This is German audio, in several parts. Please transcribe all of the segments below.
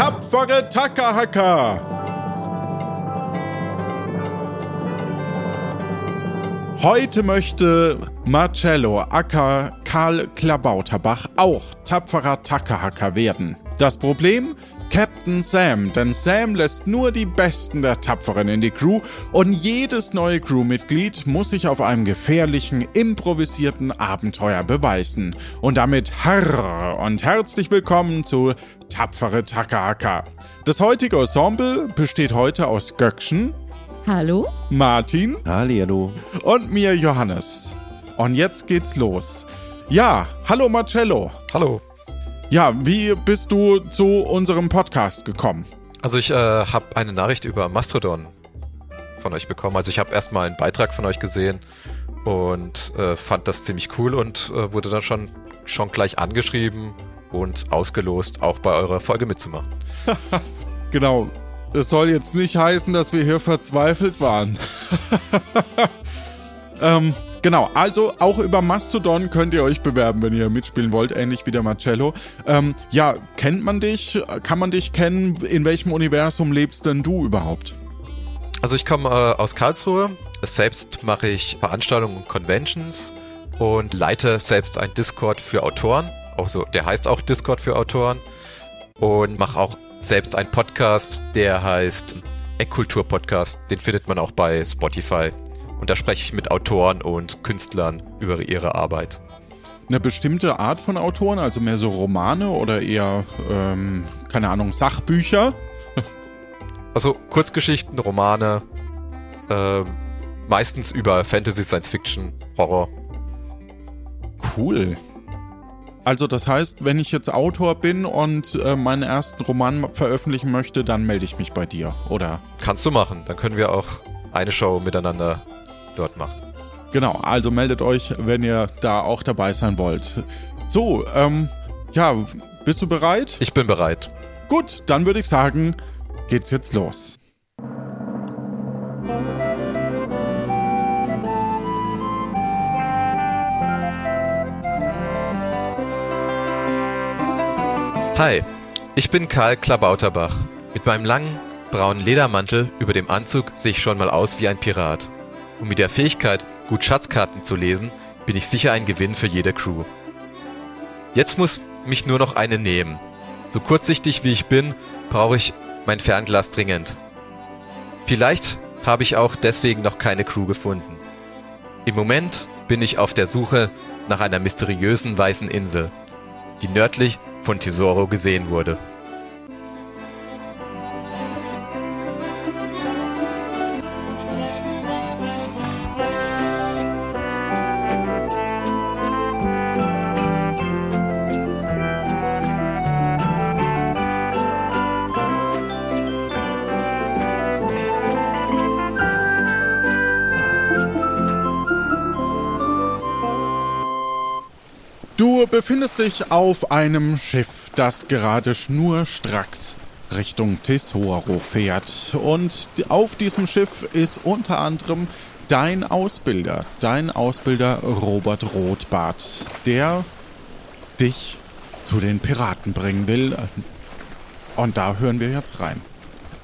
tapfere Tackerhacker! Heute möchte Marcello Acker Karl Klabauterbach auch tapferer Tackerhacker werden. Das Problem? Captain Sam, denn Sam lässt nur die Besten der Tapferen in die Crew und jedes neue Crewmitglied muss sich auf einem gefährlichen, improvisierten Abenteuer beweisen. Und damit harr und herzlich willkommen zu Tapfere Takahaka. Das heutige Ensemble besteht heute aus Göckchen. Hallo. Martin. Hallihallo. Und mir Johannes. Und jetzt geht's los. Ja, hallo Marcello. Hallo. Ja, wie bist du zu unserem Podcast gekommen? Also ich äh, habe eine Nachricht über Mastodon von euch bekommen. Also ich habe erstmal einen Beitrag von euch gesehen und äh, fand das ziemlich cool und äh, wurde dann schon, schon gleich angeschrieben und ausgelost, auch bei eurer Folge mitzumachen. genau. Es soll jetzt nicht heißen, dass wir hier verzweifelt waren. ähm, Genau, also auch über Mastodon könnt ihr euch bewerben, wenn ihr mitspielen wollt, ähnlich wie der Marcello. Ähm, ja, kennt man dich? Kann man dich kennen? In welchem Universum lebst denn du überhaupt? Also ich komme äh, aus Karlsruhe. Selbst mache ich Veranstaltungen und Conventions und leite selbst ein Discord für Autoren. Also der heißt auch Discord für Autoren. Und mache auch selbst einen Podcast, der heißt Eckkultur Podcast. Den findet man auch bei Spotify. Und da spreche ich mit Autoren und Künstlern über ihre Arbeit. Eine bestimmte Art von Autoren, also mehr so Romane oder eher, ähm, keine Ahnung, Sachbücher? also Kurzgeschichten, Romane, äh, meistens über Fantasy, Science Fiction, Horror. Cool. Also das heißt, wenn ich jetzt Autor bin und äh, meinen ersten Roman veröffentlichen möchte, dann melde ich mich bei dir, oder? Kannst du machen. Dann können wir auch eine Show miteinander dort macht. Genau, also meldet euch, wenn ihr da auch dabei sein wollt. So, ähm, ja, bist du bereit? Ich bin bereit. Gut, dann würde ich sagen, geht's jetzt los. Hi, ich bin Karl Klabauterbach. Mit meinem langen, braunen Ledermantel über dem Anzug sehe ich schon mal aus wie ein Pirat. Und mit der Fähigkeit, gut Schatzkarten zu lesen, bin ich sicher ein Gewinn für jede Crew. Jetzt muss mich nur noch eine nehmen. So kurzsichtig wie ich bin, brauche ich mein Fernglas dringend. Vielleicht habe ich auch deswegen noch keine Crew gefunden. Im Moment bin ich auf der Suche nach einer mysteriösen weißen Insel, die nördlich von Tesoro gesehen wurde. Befindest dich auf einem Schiff, das gerade schnurstracks Richtung Tesoro fährt. Und auf diesem Schiff ist unter anderem dein Ausbilder, dein Ausbilder Robert Rothbart, der dich zu den Piraten bringen will. Und da hören wir jetzt rein.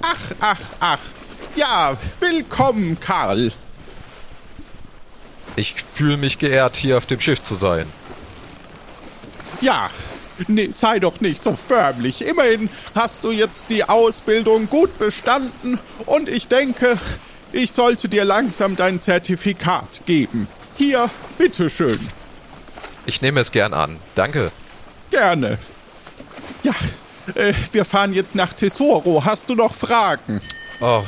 Ach, ach, ach. Ja, willkommen, Karl. Ich fühle mich geehrt, hier auf dem Schiff zu sein. Ja, nee, sei doch nicht so förmlich. Immerhin hast du jetzt die Ausbildung gut bestanden und ich denke, ich sollte dir langsam dein Zertifikat geben. Hier, bitteschön. Ich nehme es gern an. Danke. Gerne. Ja, äh, wir fahren jetzt nach Tesoro. Hast du noch Fragen? Oh.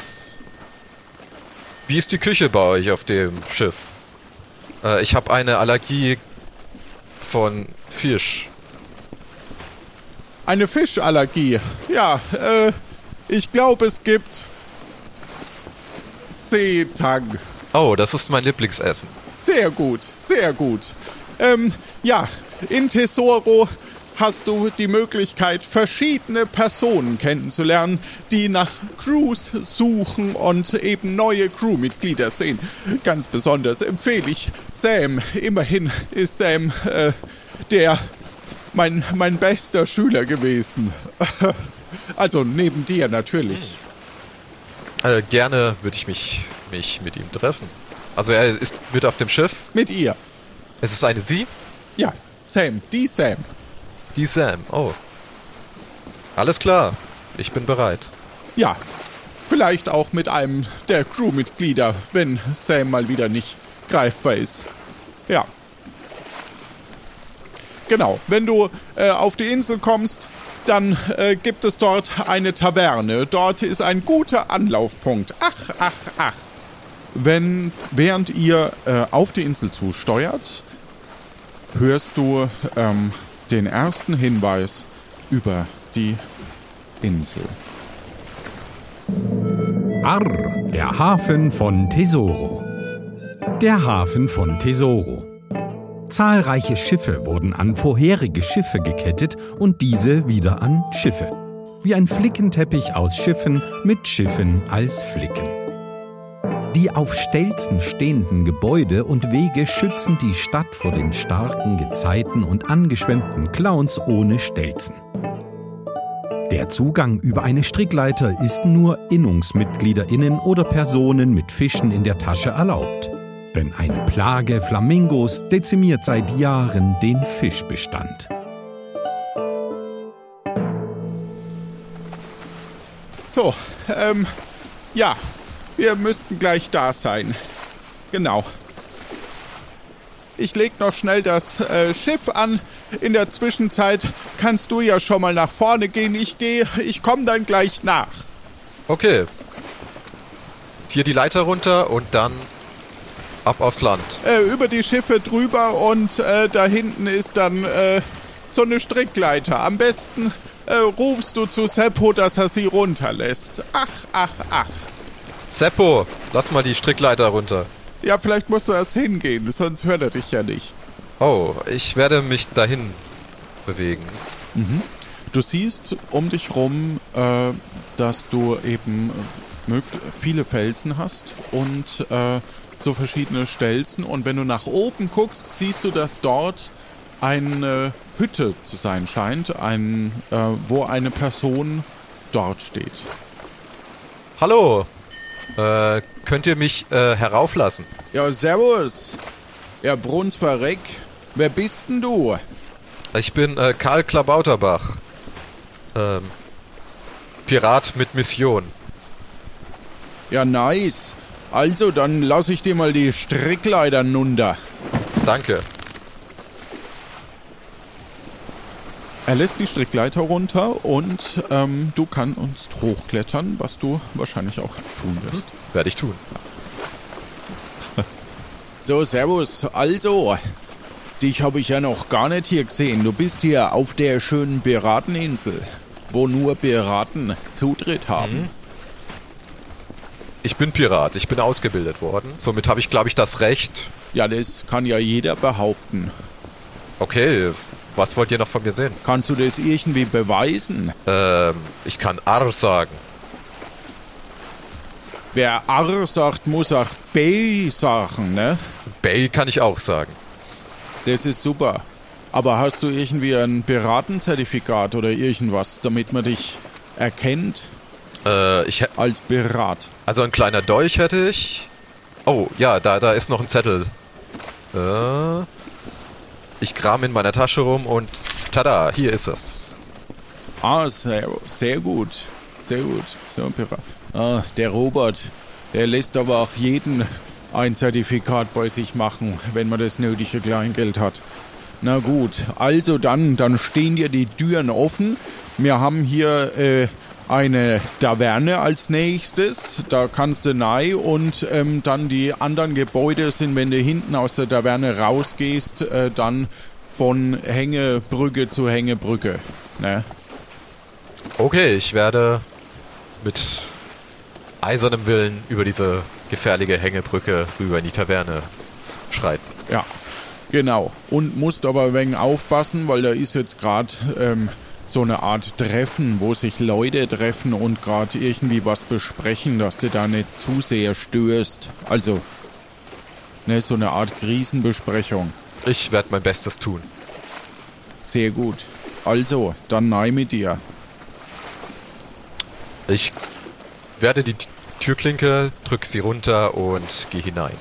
Wie ist die Küche bei euch auf dem Schiff? Äh, ich habe eine Allergie von Fisch. Eine Fischallergie. Ja, äh, ich glaube, es gibt Seetang. Oh, das ist mein Lieblingsessen. Sehr gut, sehr gut. Ähm, ja, in Tesoro hast du die Möglichkeit, verschiedene Personen kennenzulernen, die nach Crews suchen und eben neue Crewmitglieder sehen. Ganz besonders empfehle ich Sam. Immerhin ist Sam äh, der mein, mein bester Schüler gewesen. Also neben dir natürlich. Äh, gerne würde ich mich, mich mit ihm treffen. Also er ist mit auf dem Schiff. Mit ihr. Es ist eine Sie? Ja, Sam, die Sam. Die Sam. Oh. Alles klar. Ich bin bereit. Ja, vielleicht auch mit einem der Crewmitglieder, wenn Sam mal wieder nicht greifbar ist. Ja. Genau, wenn du äh, auf die Insel kommst, dann äh, gibt es dort eine Taverne. Dort ist ein guter Anlaufpunkt. Ach, ach, ach. Wenn, während ihr äh, auf die Insel zusteuert, hörst du ähm, den ersten Hinweis über die Insel. Arr, der Hafen von Tesoro. Der Hafen von Tesoro. Zahlreiche Schiffe wurden an vorherige Schiffe gekettet und diese wieder an Schiffe. Wie ein Flickenteppich aus Schiffen mit Schiffen als Flicken. Die auf Stelzen stehenden Gebäude und Wege schützen die Stadt vor den starken Gezeiten und angeschwemmten Clowns ohne Stelzen. Der Zugang über eine Strickleiter ist nur Innungsmitgliederinnen oder Personen mit Fischen in der Tasche erlaubt. Denn eine Plage Flamingos dezimiert seit Jahren den Fischbestand. So, ähm, ja, wir müssten gleich da sein. Genau. Ich leg noch schnell das äh, Schiff an. In der Zwischenzeit kannst du ja schon mal nach vorne gehen. Ich gehe, ich komme dann gleich nach. Okay. Hier die Leiter runter und dann ab aufs Land. Äh, über die Schiffe drüber und äh, da hinten ist dann äh, so eine Strickleiter. Am besten äh, rufst du zu Seppo, dass er sie runterlässt. Ach, ach, ach. Seppo, lass mal die Strickleiter runter. Ja, vielleicht musst du erst hingehen, sonst hört er dich ja nicht. Oh, ich werde mich dahin bewegen. Du siehst um dich rum, äh, dass du eben viele Felsen hast und äh, so verschiedene Stelzen. Und wenn du nach oben guckst, siehst du, dass dort eine Hütte zu sein scheint, ein, äh, wo eine Person dort steht. Hallo, äh, könnt ihr mich äh, herauflassen? Ja, servus. Ja, Brunsverreck. Wer bist denn du? Ich bin äh, Karl Klabauterbach. Ähm, Pirat mit Mission. Ja, nice. Also, dann lass ich dir mal die Strickleiter nunter. Danke. Er lässt die Strickleiter runter und ähm, du kannst hochklettern, was du wahrscheinlich auch tun wirst. Werde ich tun. So, servus. Also, dich habe ich ja noch gar nicht hier gesehen. Du bist hier auf der schönen Pirateninsel, wo nur Piraten Zutritt haben. Ich bin Pirat, ich bin ausgebildet worden. Somit habe ich, glaube ich, das Recht. Ja, das kann ja jeder behaupten. Okay, was wollt ihr noch von mir sehen? Kannst du das irgendwie beweisen? Ähm, ich kann Arr sagen. Wer R sagt, muss auch B sagen, ne? Bay kann ich auch sagen. Das ist super. Aber hast du irgendwie ein Piratenzertifikat oder irgendwas, damit man dich erkennt Äh, ich als Pirat? also ein kleiner Dolch hätte ich. Oh, ja, da, da ist noch ein Zettel. Äh, ich kram in meiner Tasche rum und tada, hier ist es. Ah, sehr, sehr gut. Sehr gut. So. Ah, der Robert, der lässt aber auch jeden ein Zertifikat bei sich machen, wenn man das nötige Kleingeld hat. Na gut, also dann, dann stehen dir die Türen offen. Wir haben hier äh, eine Taverne als nächstes. Da kannst du rein und ähm, dann die anderen Gebäude sind, wenn du hinten aus der Taverne rausgehst, äh, dann von Hängebrücke zu Hängebrücke. Ne? Okay, ich werde mit eisernem Willen über diese gefährliche Hängebrücke rüber in die Taverne schreiten. Ja, genau. Und musst aber ein wenig aufpassen, weil da ist jetzt gerade ähm, so eine Art Treffen, wo sich Leute treffen und gerade irgendwie was besprechen, dass du da nicht zu sehr störst. Also, ne, so eine Art Krisenbesprechung. Ich werde mein Bestes tun. Sehr gut. Also, dann nein mit dir. Ich werde die Türklinke, drück sie runter und gehe hinein.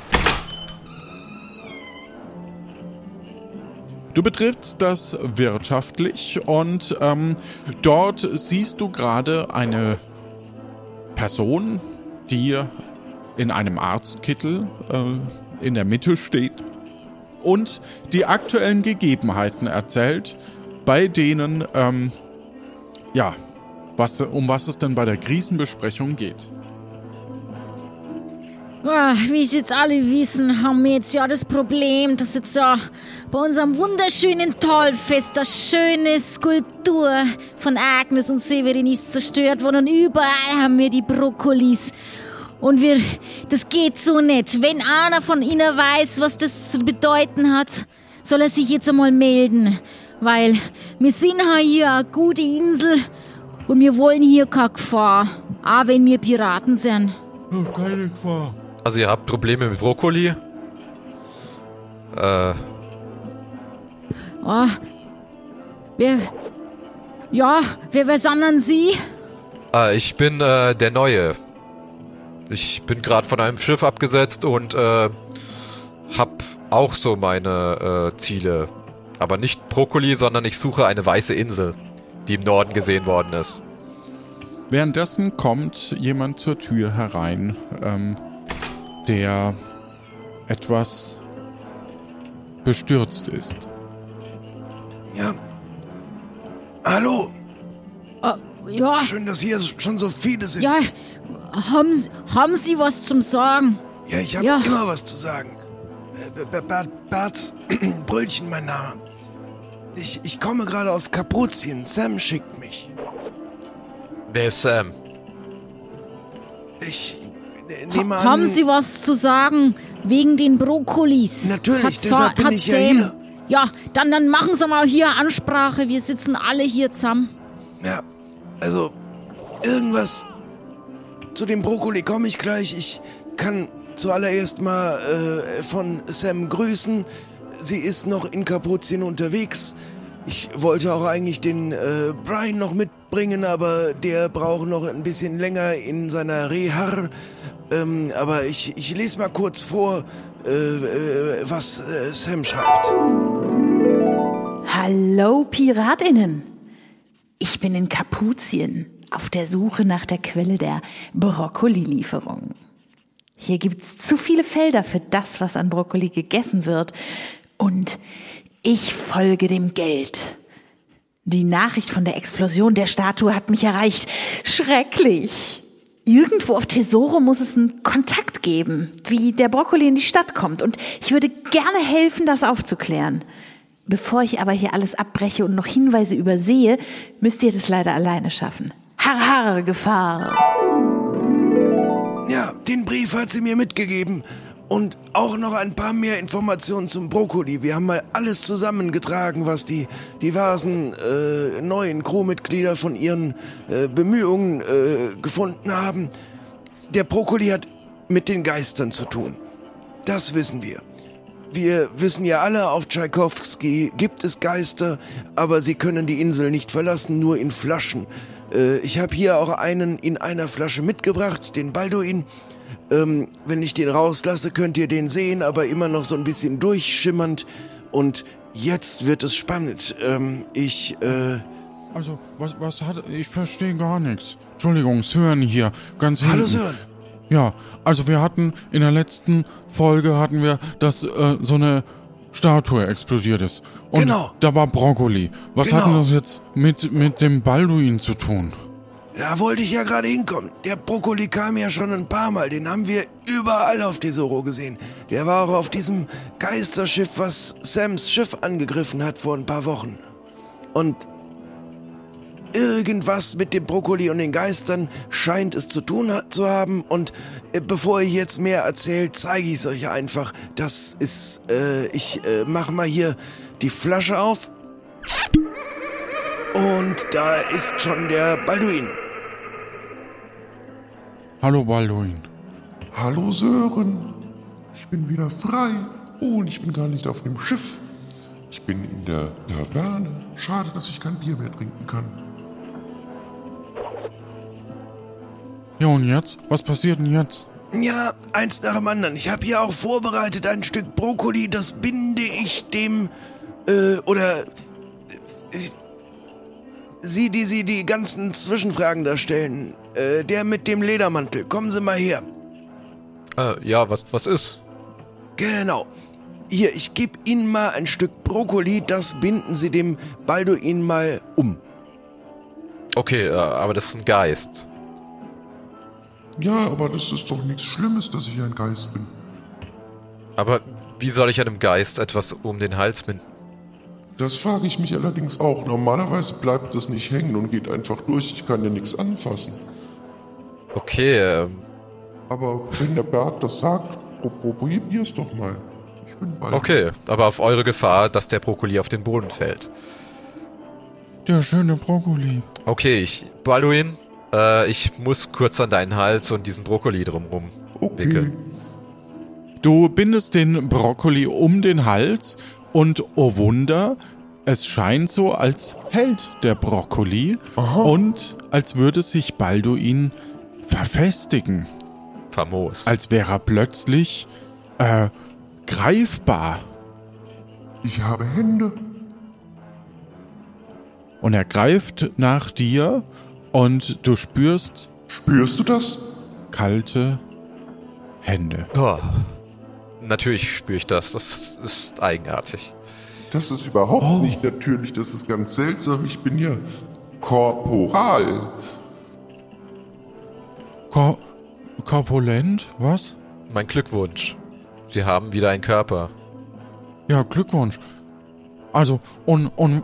Du betrittst das wirtschaftlich und ähm, dort siehst du gerade eine Person, die in einem Arztkittel äh, in der Mitte steht und die aktuellen Gegebenheiten erzählt, bei denen, ähm, ja, was, um was es denn bei der Krisenbesprechung geht. Ah, wie jetzt alle wissen, haben wir jetzt ja das Problem, dass jetzt ja bei unserem wunderschönen Tollfest eine schöne Skulptur von Agnes und Severin ist zerstört worden und überall haben wir die Brokkolis. Und wir, das geht so nicht. Wenn einer von Ihnen weiß, was das zu bedeuten hat, soll er sich jetzt einmal melden. Weil wir sind hier eine gute Insel und wir wollen hier keine Gefahr. Auch wenn wir Piraten sind. keine Gefahr. Also ihr habt Probleme mit Brokkoli? Äh. Oh, wer, ja, wer, wer sind denn Sie? Ah, ich bin äh, der Neue. Ich bin gerade von einem Schiff abgesetzt und äh, hab auch so meine äh, Ziele. Aber nicht Brokkoli, sondern ich suche eine weiße Insel, die im Norden gesehen worden ist. Währenddessen kommt jemand zur Tür herein, ähm, der etwas bestürzt ist. Ja. Hallo, Oh, ja, schön, dass hier schon so viele sind. ja, haben, haben Sie was zum Sagen? Ja, ich habe Ja. immer was zu sagen. Äh, Bert, Bert Brötchen, mein Name. Ich, ich komme gerade aus Kapuzien. Sam schickt mich. Wer ist Sam? Ich nehme an... Haben Sie was zu sagen wegen den Brokkolis? Natürlich, Hat deshalb bin ich ja hier. Ja, dann, dann machen Sie mal hier Ansprache. Wir sitzen alle hier zusammen. Ja, also irgendwas zu dem Brokkoli komme ich gleich. Ich kann zuallererst mal äh, von Sam grüßen. Sie ist noch in Kapuzien unterwegs. Ich wollte auch eigentlich den äh, Brian noch mitbringen, aber der braucht noch ein bisschen länger in seiner Reha. Ähm, aber ich, ich lese mal kurz vor, äh, äh, was äh, Sam schreibt. Hallo Piratinnen! Ich bin in Kapuzien auf der Suche nach der Quelle der Brokkoli-Lieferung. Hier gibt's zu viele Felder für das, was an Brokkoli gegessen wird. Und ich folge dem Geld. Die Nachricht von der Explosion der Statue hat mich erreicht. Schrecklich! Irgendwo auf Tesoro muss es einen Kontakt geben, wie der Brokkoli in die Stadt kommt. Und ich würde gerne helfen, das aufzuklären. Bevor ich aber hier alles abbreche und noch Hinweise übersehe, müsst ihr das leider alleine schaffen. Har, har, Gefahr. Ja, den Brief hat sie mir mitgegeben. Und auch noch ein paar mehr Informationen zum Brokkoli. Wir haben mal alles zusammengetragen, was die diversen äh, neuen Crewmitglieder von ihren äh, Bemühungen äh, gefunden haben. Der Brokkoli hat mit den Geistern zu tun. Das wissen wir. Wir wissen ja alle, auf Tschaikowski gibt es Geister, aber sie können die Insel nicht verlassen, nur in Flaschen. Äh, ich habe hier auch einen in einer Flasche mitgebracht, den Balduin. Ähm, wenn ich den rauslasse, könnt ihr den sehen, aber immer noch so ein bisschen durchschimmernd. Und jetzt wird es spannend. Ähm, ich, äh, Also, was, was hat. Ich verstehe gar nichts. Entschuldigung, Sören hier. Ganz hallo hinten. Sören. Ja, also wir hatten in der letzten Folge hatten wir, dass äh, so eine Statue explodiert ist. Und Genau. da war Brokkoli. Was Genau. hat denn das jetzt mit, mit dem Balduin zu tun? Da wollte ich ja gerade hinkommen. Der Brokkoli kam ja schon ein paar Mal. Den haben wir überall auf Tesoro gesehen. Der war auch auf diesem Geisterschiff, was Sams Schiff angegriffen hat vor ein paar Wochen. Und irgendwas mit dem Brokkoli und den Geistern scheint es zu tun zu haben. Und äh, bevor ihr jetzt mehr erzählt, zeige ich es euch einfach. Das ist, äh, ich äh, mache mal hier die Flasche auf. Und da ist schon der Balduin. Hallo Balduin. Hallo Sören, ich bin wieder frei. Oh, und ich bin gar nicht auf dem Schiff. Ich bin in der Taverne. Schade, dass ich kein Bier mehr trinken kann. Ja, und jetzt? Was passiert denn jetzt? Ja, eins nach dem anderen. Ich habe hier auch vorbereitet ein Stück Brokkoli, das binde ich dem, äh, oder, äh, Sie, die Sie die ganzen Zwischenfragen da stellen, äh, der mit dem Ledermantel, kommen Sie mal her. Äh, ja, was, was ist? Genau. Hier, ich gebe Ihnen mal ein Stück Brokkoli, das binden Sie dem Balduin mal um. Okay, äh, aber das ist ein Geist. Ja, aber das ist doch nichts Schlimmes, dass ich ein Geist bin. Aber wie soll ich einem Geist etwas um den Hals binden? Das frage ich mich allerdings auch. Normalerweise bleibt das nicht hängen und geht einfach durch. Ich kann ja nichts anfassen. Okay, ähm, Aber wenn der Berg das sagt, pro probier's doch mal. Ich bin bald. okay, aber auf eure Gefahr, dass der Brokkoli auf den Boden fällt. Der schöne Brokkoli. Okay, ich, Balduin, äh, ich muss kurz an deinen Hals und diesen Brokkoli drumrum Okay. wickeln. Du bindest den Brokkoli um den Hals und oh Wunder, es scheint so, als hält der Brokkoli und als würde sich Balduin verfestigen. Famos. Als wäre er plötzlich äh, greifbar. Ich habe Hände. Und er greift nach dir und du spürst Spürst du das? kalte Hände. Oh. Natürlich spüre ich das. Das ist eigenartig. Das ist überhaupt Oh. nicht natürlich. Das ist ganz seltsam. Ich bin ja korporal. Ko korpulent? Was? Mein Glückwunsch. Sie haben wieder einen Körper. Ja, Glückwunsch. Also, und, und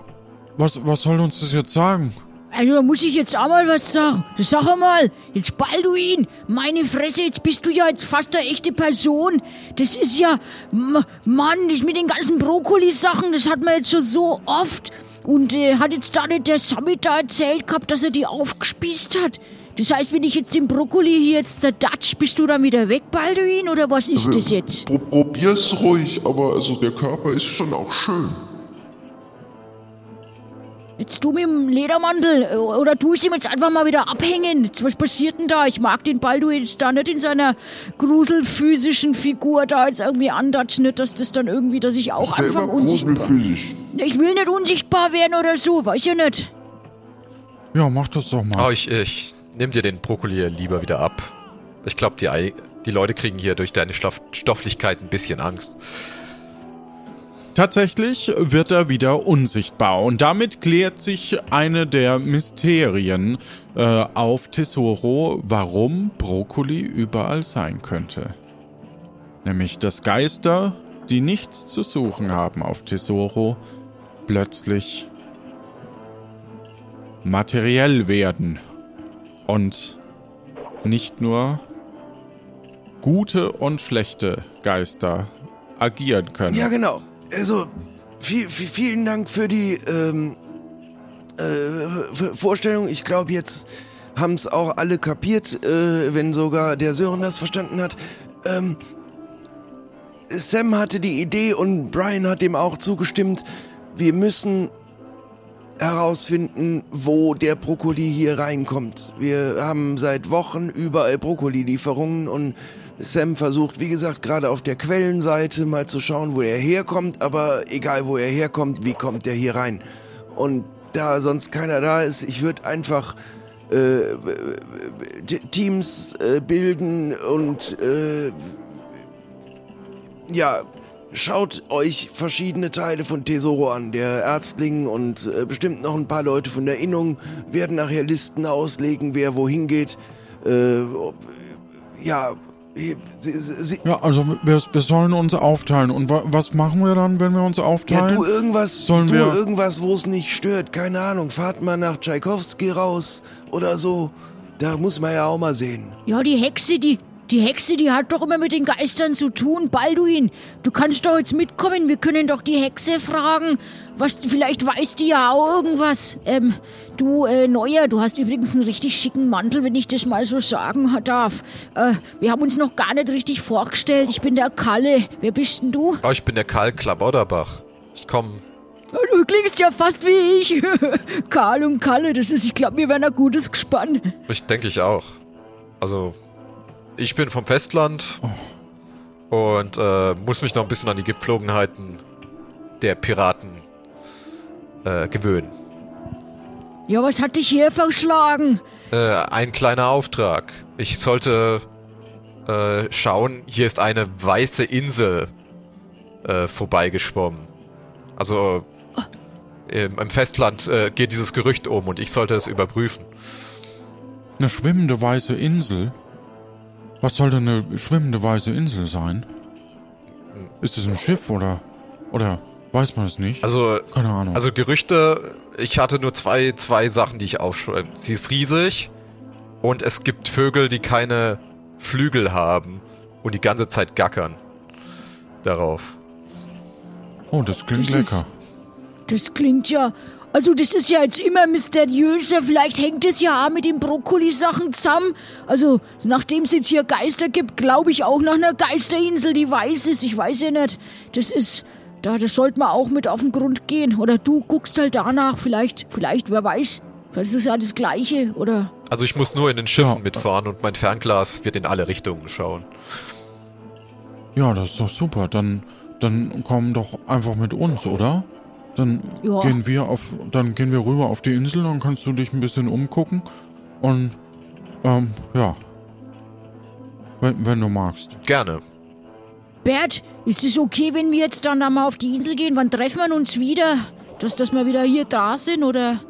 was, was soll uns das jetzt sagen? Also, da muss ich jetzt auch mal was sagen. Sag mal, jetzt Balduin, meine Fresse, jetzt bist du ja jetzt fast eine echte Person. Das ist ja, Mann, das mit den ganzen Brokkoli-Sachen, das hat man jetzt schon so oft. Und äh, hat jetzt da nicht der Summit da erzählt gehabt, dass er die aufgespießt hat? Das heißt, wenn ich jetzt den Brokkoli hier jetzt zerdatsch, bist du dann wieder weg, Balduin, oder was ist das jetzt? Pro probier's ruhig, aber also der Körper ist schon auch schön. Jetzt du mit dem Ledermantel, äh, oder du sie jetzt einfach mal wieder abhängen. Jetzt, was passiert denn da? Ich mag den Balduin jetzt da nicht in seiner gruselphysischen Figur da jetzt irgendwie andatschen, nicht, dass das dann irgendwie, dass ich auch Selber anfange unsichtbar. Ich will nicht unsichtbar werden oder so, weiß ja nicht. Ja, mach das doch mal. Oh, ich, ich nimm dir den Brokkoli lieber wieder ab. Ich glaube, die, die Leute kriegen hier durch deine Stoff Stofflichkeit ein bisschen Angst. Tatsächlich wird er wieder unsichtbar und damit klärt sich eine der Mysterien äh, auf Tesoro, warum Brokkoli überall sein könnte. Nämlich, dass Geister, die nichts zu suchen haben auf Tesoro, plötzlich materiell werden und nicht nur gute und schlechte Geister agieren können. Ja, genau. Also, viel, viel, vielen Dank für die ähm, äh, Vorstellung. Ich glaube, jetzt haben es auch alle kapiert, äh, wenn sogar der Sören das verstanden hat. Ähm, Sam hatte die Idee und Brian hat dem auch zugestimmt. Wir müssen herausfinden, wo der Brokkoli hier reinkommt. Wir haben seit Wochen überall Brokkoli-Lieferungen und Sam versucht, wie gesagt, gerade auf der Quellenseite mal zu schauen, wo er herkommt, aber egal wo er herkommt, wie kommt er hier rein? Und da sonst keiner da ist, ich würde einfach äh, Teams äh, bilden und äh, ja, schaut euch verschiedene Teile von Tesoro an. Der Ärztling und äh, bestimmt noch ein paar Leute von der Innung werden nachher Listen auslegen, wer wohin geht. Äh, ob- ja, sie, sie, Ja, also wir, wir sollen uns aufteilen. Und wa was machen wir dann, wenn wir uns ja, aufteilen? du irgendwas, Sollen du wir- irgendwas, wo es nicht stört. Keine Ahnung. Fahrt mal nach Tschaikowski raus oder so. Da muss man ja auch mal sehen. Ja, die Hexe, die, die Hexe, die hat doch immer mit den Geistern zu tun. Balduin, du kannst doch jetzt mitkommen. Wir können doch die Hexe fragen. Was, vielleicht weiß die ja auch irgendwas. Ähm, du, äh, Neuer, du hast übrigens einen richtig schicken Mantel, wenn ich das mal so sagen darf. Äh, wir haben uns noch gar nicht richtig vorgestellt. Ich bin der Kalle. Wer bist denn du? Oh, ich bin der Karl Klabauterbach. Ich komme. Du klingst ja fast wie ich. Karl und Kalle, das ist, ich glaube, wir werden ein gutes Gespann. Ich denke ich auch. Also, ich bin vom Festland und äh, muss mich noch ein bisschen an die Gepflogenheiten der Piraten äh, gewöhnen. Ja, was hat dich hier verschlagen? Äh, ein kleiner Auftrag. Ich sollte äh, schauen, hier ist eine weiße Insel äh, vorbeigeschwommen. Also im, im Festland äh, geht dieses Gerücht um und ich sollte es überprüfen. Eine schwimmende weiße Insel? Was soll denn eine schwimmende weiße Insel sein? Ist es ein Schiff oder. Oder weiß man es nicht? Also, Keine Ahnung. also Gerüchte, ich hatte nur zwei, zwei Sachen, die ich aufschreibe. Sie ist riesig und es gibt Vögel, die keine Flügel haben und die ganze Zeit gackern. Darauf. oh, das klingt Das ist- lecker. Das klingt ja. Also, das ist ja jetzt immer mysteriöser. Vielleicht hängt es ja auch mit den Brokkoli-Sachen zusammen. Also, nachdem es jetzt hier Geister gibt, glaube ich auch nach einer Geisterinsel, die weiß ist. Ich weiß ja nicht. Das ist. Da, das sollte man auch mit auf den Grund gehen. Oder du guckst halt danach. Vielleicht, vielleicht, wer weiß. Das ist ja das Gleiche. Oder. Also ich muss nur in den Schiffen Ja. mitfahren und mein Fernglas wird in alle Richtungen schauen. Ja, das ist doch super. Dann, dann komm doch einfach mit uns, oder? Dann Ja. gehen wir auf, dann gehen wir rüber auf die Insel, dann kannst du dich ein bisschen umgucken und ähm, ja. Wenn, wenn du magst. Gerne. Bert, ist es okay, wenn wir jetzt dann einmal auf die Insel gehen? Wann treffen wir uns wieder? Dass, dass wir wieder hier da sind, oder?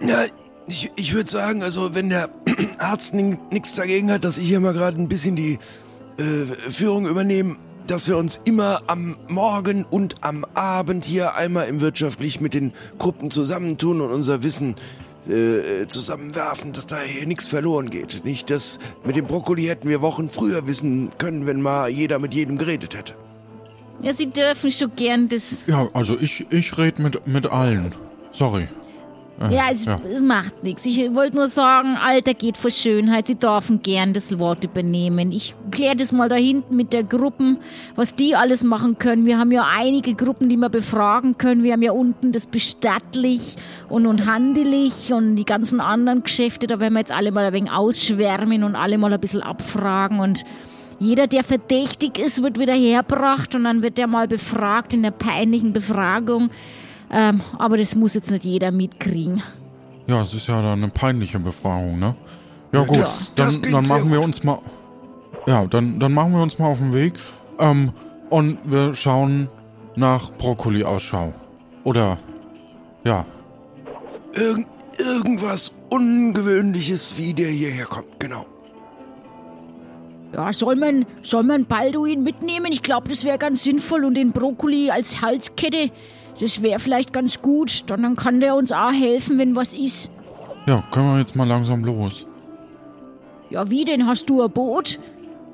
Ja, ich, ich würde sagen, also wenn der Arzt nichts dagegen hat, dass ich hier mal gerade ein bisschen die äh, Führung übernehme, dass wir uns immer am Morgen und am Abend hier einmal im wirtschaftlich mit den Gruppen zusammentun und unser Wissen äh, zusammenwerfen, dass da hier nichts verloren geht. Nicht, dass mit dem Brokkoli hätten wir Wochen früher wissen können, wenn mal jeder mit jedem geredet hätte. Ja, Sie dürfen schon gern das Ja, also ich, ich rede mit, mit allen. Sorry. Ja, es, es macht nichts. Ich wollte nur sagen, Alter geht vor Schönheit. Sie dürfen gern das Wort übernehmen. Ich kläre das mal da hinten mit der Gruppen, was die alles machen können. Wir haben ja einige Gruppen, die wir befragen können. Wir haben ja unten das bestattlich und, und handelig und die ganzen anderen Geschäfte. Da werden wir jetzt alle mal ein wenig ausschwärmen und alle mal ein bisschen abfragen und jeder, der verdächtig ist, wird wieder hergebracht und dann wird der mal befragt in der peinlichen Befragung. Ähm, aber das muss jetzt nicht jeder mitkriegen. Ja, es ist ja dann eine peinliche Befragung, ne? Ja gut, das dann, dann machen wir gut. uns mal. Ja, dann, dann machen wir uns mal auf den Weg. Ähm, und wir schauen nach Brokkoli-Ausschau. Oder ja. Irgend, irgendwas Ungewöhnliches, wie der hierher kommt, genau. Ja, soll man, soll man Balduin mitnehmen? Ich glaube, das wäre ganz sinnvoll und den Brokkoli als Halskette, das wäre vielleicht ganz gut. Dann, dann kann der uns auch helfen, wenn was ist. Ja, können wir jetzt mal langsam los. Ja, wie denn? Hast du ein Boot?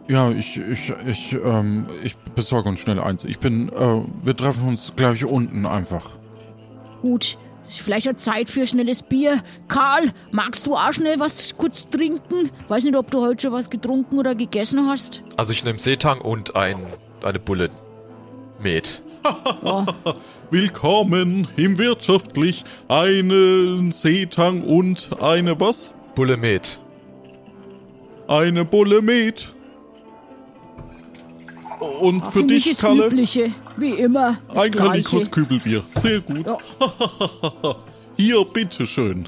Ja, ich, ich, ich, ähm, ich besorge uns schnell eins. Ich bin, äh, wir treffen uns gleich unten einfach. Gut, ist vielleicht eine Zeit für schnelles Bier. Karl, magst du auch schnell was kurz trinken? Weiß nicht, ob du heute schon was getrunken oder gegessen hast. Also ich nehme Seetang und ein, eine Bulle Met. Willkommen im Wirtschaftlich. Einen Seetang und eine was? Bulle Met. Eine Bulle Met. Und für mich dich, ist Kalle, Übliche, wie immer. das ein. Kalikos Kübelbier. Sehr gut. Ja. Hier, bitteschön.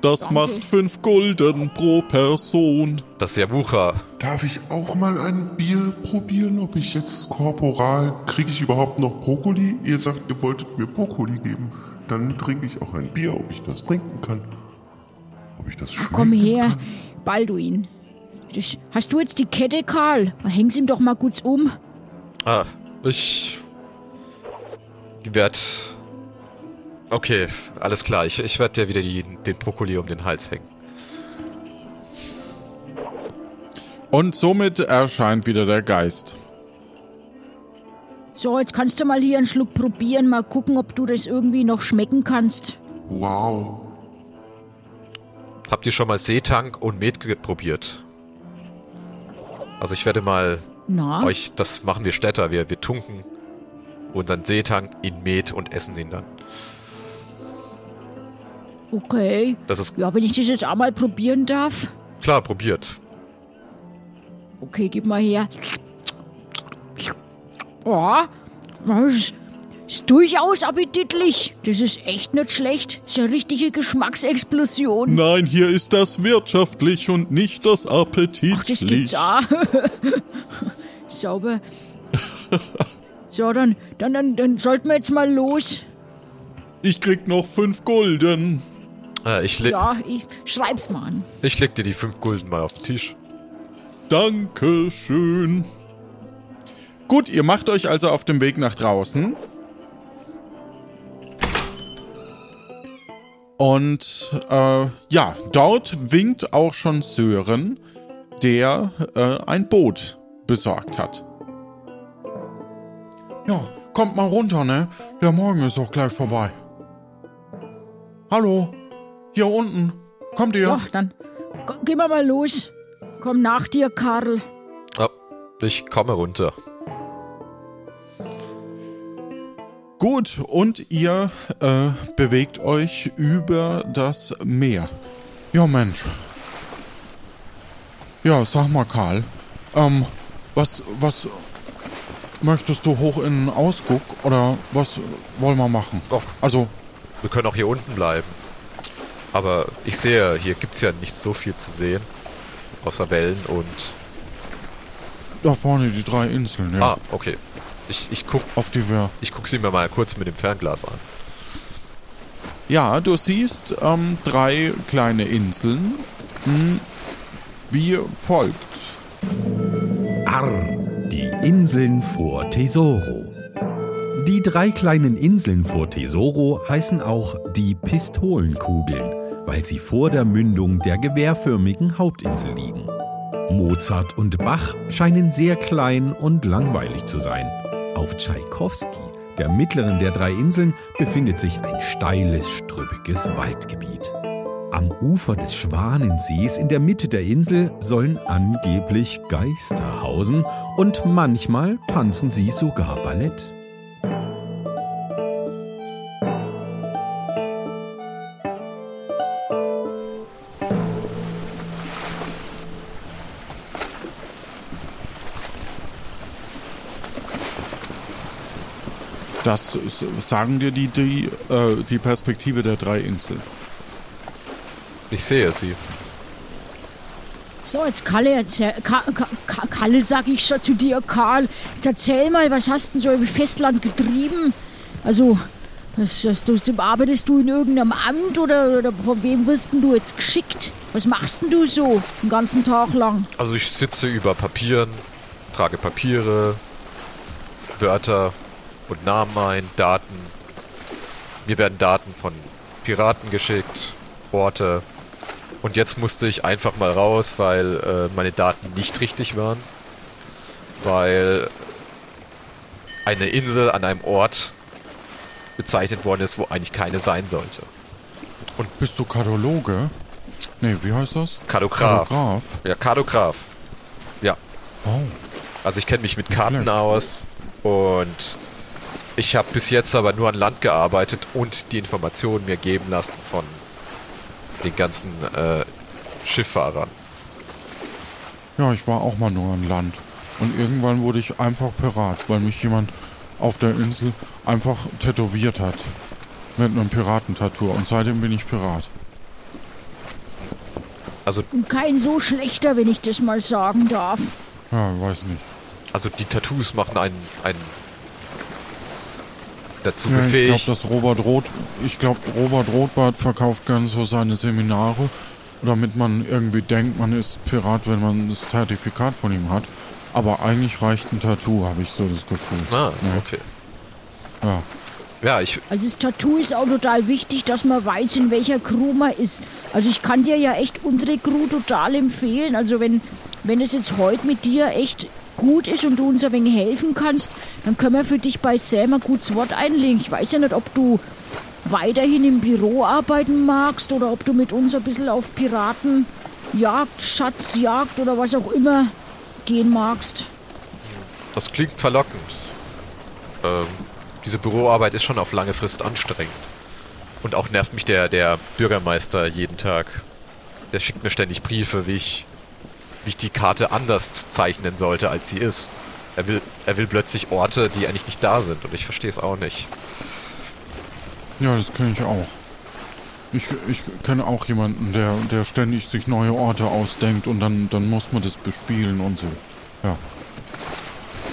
Das Danke. macht fünf Gulden pro Person. Das ist ja Wucher. Darf ich auch mal ein Bier probieren, ob ich jetzt korporal, kriege ich überhaupt noch Brokkoli? Ihr sagt, ihr wolltet mir Brokkoli geben. Dann trinke ich auch ein Bier, ob ich das trinken kann. Ob ich das schmecken Komm her, kann. Balduin. Das, hast du jetzt die Kette, Karl? Häng's ihm doch mal kurz um. Ah, ich werd. Okay, alles klar. Ich, ich werde dir wieder die, den Brokkoli um den Hals hängen. Und somit erscheint wieder der Geist. So, jetzt kannst du mal hier einen Schluck probieren, mal gucken, ob du das irgendwie noch schmecken kannst. Wow. Habt ihr schon mal Seetank und Met probiert? Also ich werde mal Na, euch, das machen wir Städter, wir, wir tunken unseren Seetank in Met und essen ihn dann. Okay. Das ist Ja, wenn ich das jetzt einmal probieren darf. klar, probiert. Okay, gib mal her. Oh, das ist, ist durchaus appetitlich. Das ist echt nicht schlecht. Das ist eine richtige Geschmacksexplosion. Nein, hier ist das wirtschaftlich und nicht das appetitlich. Ach, das gibt's auch. Sauber. So, dann, dann, dann, dann sollten wir jetzt mal los. Ich krieg noch fünf Gulden. Äh, ich, Ja, ich schreib's mal an. ich leg dir die fünf Gulden mal auf den Tisch. Dankeschön. Gut, ihr macht euch also auf dem Weg nach draußen. Und äh, ja, dort winkt auch schon Sören, der äh, ein Boot besorgt hat. Ja, kommt mal runter, ne? Der Morgen ist doch gleich vorbei. Hallo, hier unten. Kommt ihr? Ja, dann gehen wir mal los. Komm nach dir, Karl. Oh, ich komme runter. Gut, und ihr äh, bewegt euch über das Meer. Ja, Mensch. Ja, sag mal, Karl. Ähm, was, was möchtest du hoch in den Ausguck oder was wollen wir machen? Doch. Also, Wir können auch hier unten bleiben. Aber ich sehe, hier gibt's ja nicht so viel zu sehen. Außer Wellen und... da vorne die drei Inseln, ja. Ah, okay. Ich, ich, guck, Auf die wir. ich guck sie mir mal kurz mit dem Fernglas an. Ja, du siehst ähm, drei kleine Inseln. Hm, wie folgt. Arr, die Inseln vor Tesoro. Die drei kleinen Inseln vor Tesoro heißen auch die Pistolenkugeln, weil sie vor der Mündung der gewehrförmigen Hauptinsel liegen. Mozart und Bach scheinen sehr klein und langweilig zu sein. Auf Tschaikowski, der mittleren der drei Inseln, befindet sich ein steiles, strüppiges Waldgebiet. Am Ufer des Schwanensees in der Mitte der Insel sollen angeblich Geister hausen und manchmal tanzen sie sogar Ballett. Das sagen dir die, die, äh, die Perspektive der drei Inseln. Ich sehe sie. So, jetzt Kalle, erzähl, Ka, Ka, Ka, Kalle, sag ich schon zu dir, Karl. Jetzt erzähl mal, was hast du so im Festland getrieben? Also, was, hast du, arbeitest du in irgendeinem Amt oder, oder von wem wirst denn du jetzt geschickt? Was machst denn du so den ganzen Tag lang? Also ich sitze über Papieren, trage Papiere, Wörter und Namen ein, Daten. Mir werden Daten von Piraten geschickt, Orte. Und jetzt musste ich einfach mal raus, weil äh, meine Daten nicht richtig waren. Weil eine Insel an einem Ort bezeichnet worden ist, wo eigentlich keine sein sollte. Bist du Kardiologe? Nee, wie heißt das? Kartograf. Kartograf. Ja, Kartograf. Ja, Oh. Also ich kenne mich mit Karten aus und ich habe bis jetzt aber nur an Land gearbeitet und die Informationen mir geben lassen von den ganzen äh, Schifffahrern. Ja, ich war auch mal nur an Land. Und irgendwann wurde ich einfach Pirat, weil mich jemand auf der Insel einfach tätowiert hat. Mit einem Piratentattoo. Und seitdem bin ich Pirat. Also, Und kein so schlechter, wenn ich das mal sagen darf. Ja, weiß nicht. also die Tattoos machen einen, einen dazu Ja, ich glaube, befähigt. dass Robert Roth, ich glaube, Robert Rothbart verkauft gern so seine Seminare, damit man irgendwie denkt, man ist Pirat, wenn man das Zertifikat von ihm hat. Aber eigentlich reicht ein Tattoo, habe ich so das Gefühl. ah, Ja. okay. Ja. Ja, ich, Also das Tattoo ist auch total wichtig, dass man weiß, in welcher Crew man ist. Also ich kann dir ja echt unsere Crew total empfehlen. Also wenn, wenn es jetzt heute mit dir echt gut ist und du uns ein wenig helfen kannst, dann können wir für dich bei Sam ein gutes Wort einlegen. Ich weiß ja nicht, ob du weiterhin im Büro arbeiten magst oder ob du mit uns ein bisschen auf Piratenjagd, Schatzjagd oder was auch immer gehen magst. das klingt verlockend. Ähm, diese Büroarbeit ist schon auf lange Frist anstrengend. Und auch nervt mich der, der Bürgermeister jeden Tag. Der schickt mir ständig Briefe, wie ich wie ich die Karte anders zeichnen sollte, als sie ist. Er will, er will plötzlich Orte, die eigentlich nicht da sind und ich verstehe es auch nicht. Ja, das kenne ich auch. Ich, ich kenne auch jemanden, der, der ständig sich neue Orte ausdenkt und dann, dann muss man das bespielen und so. Ja.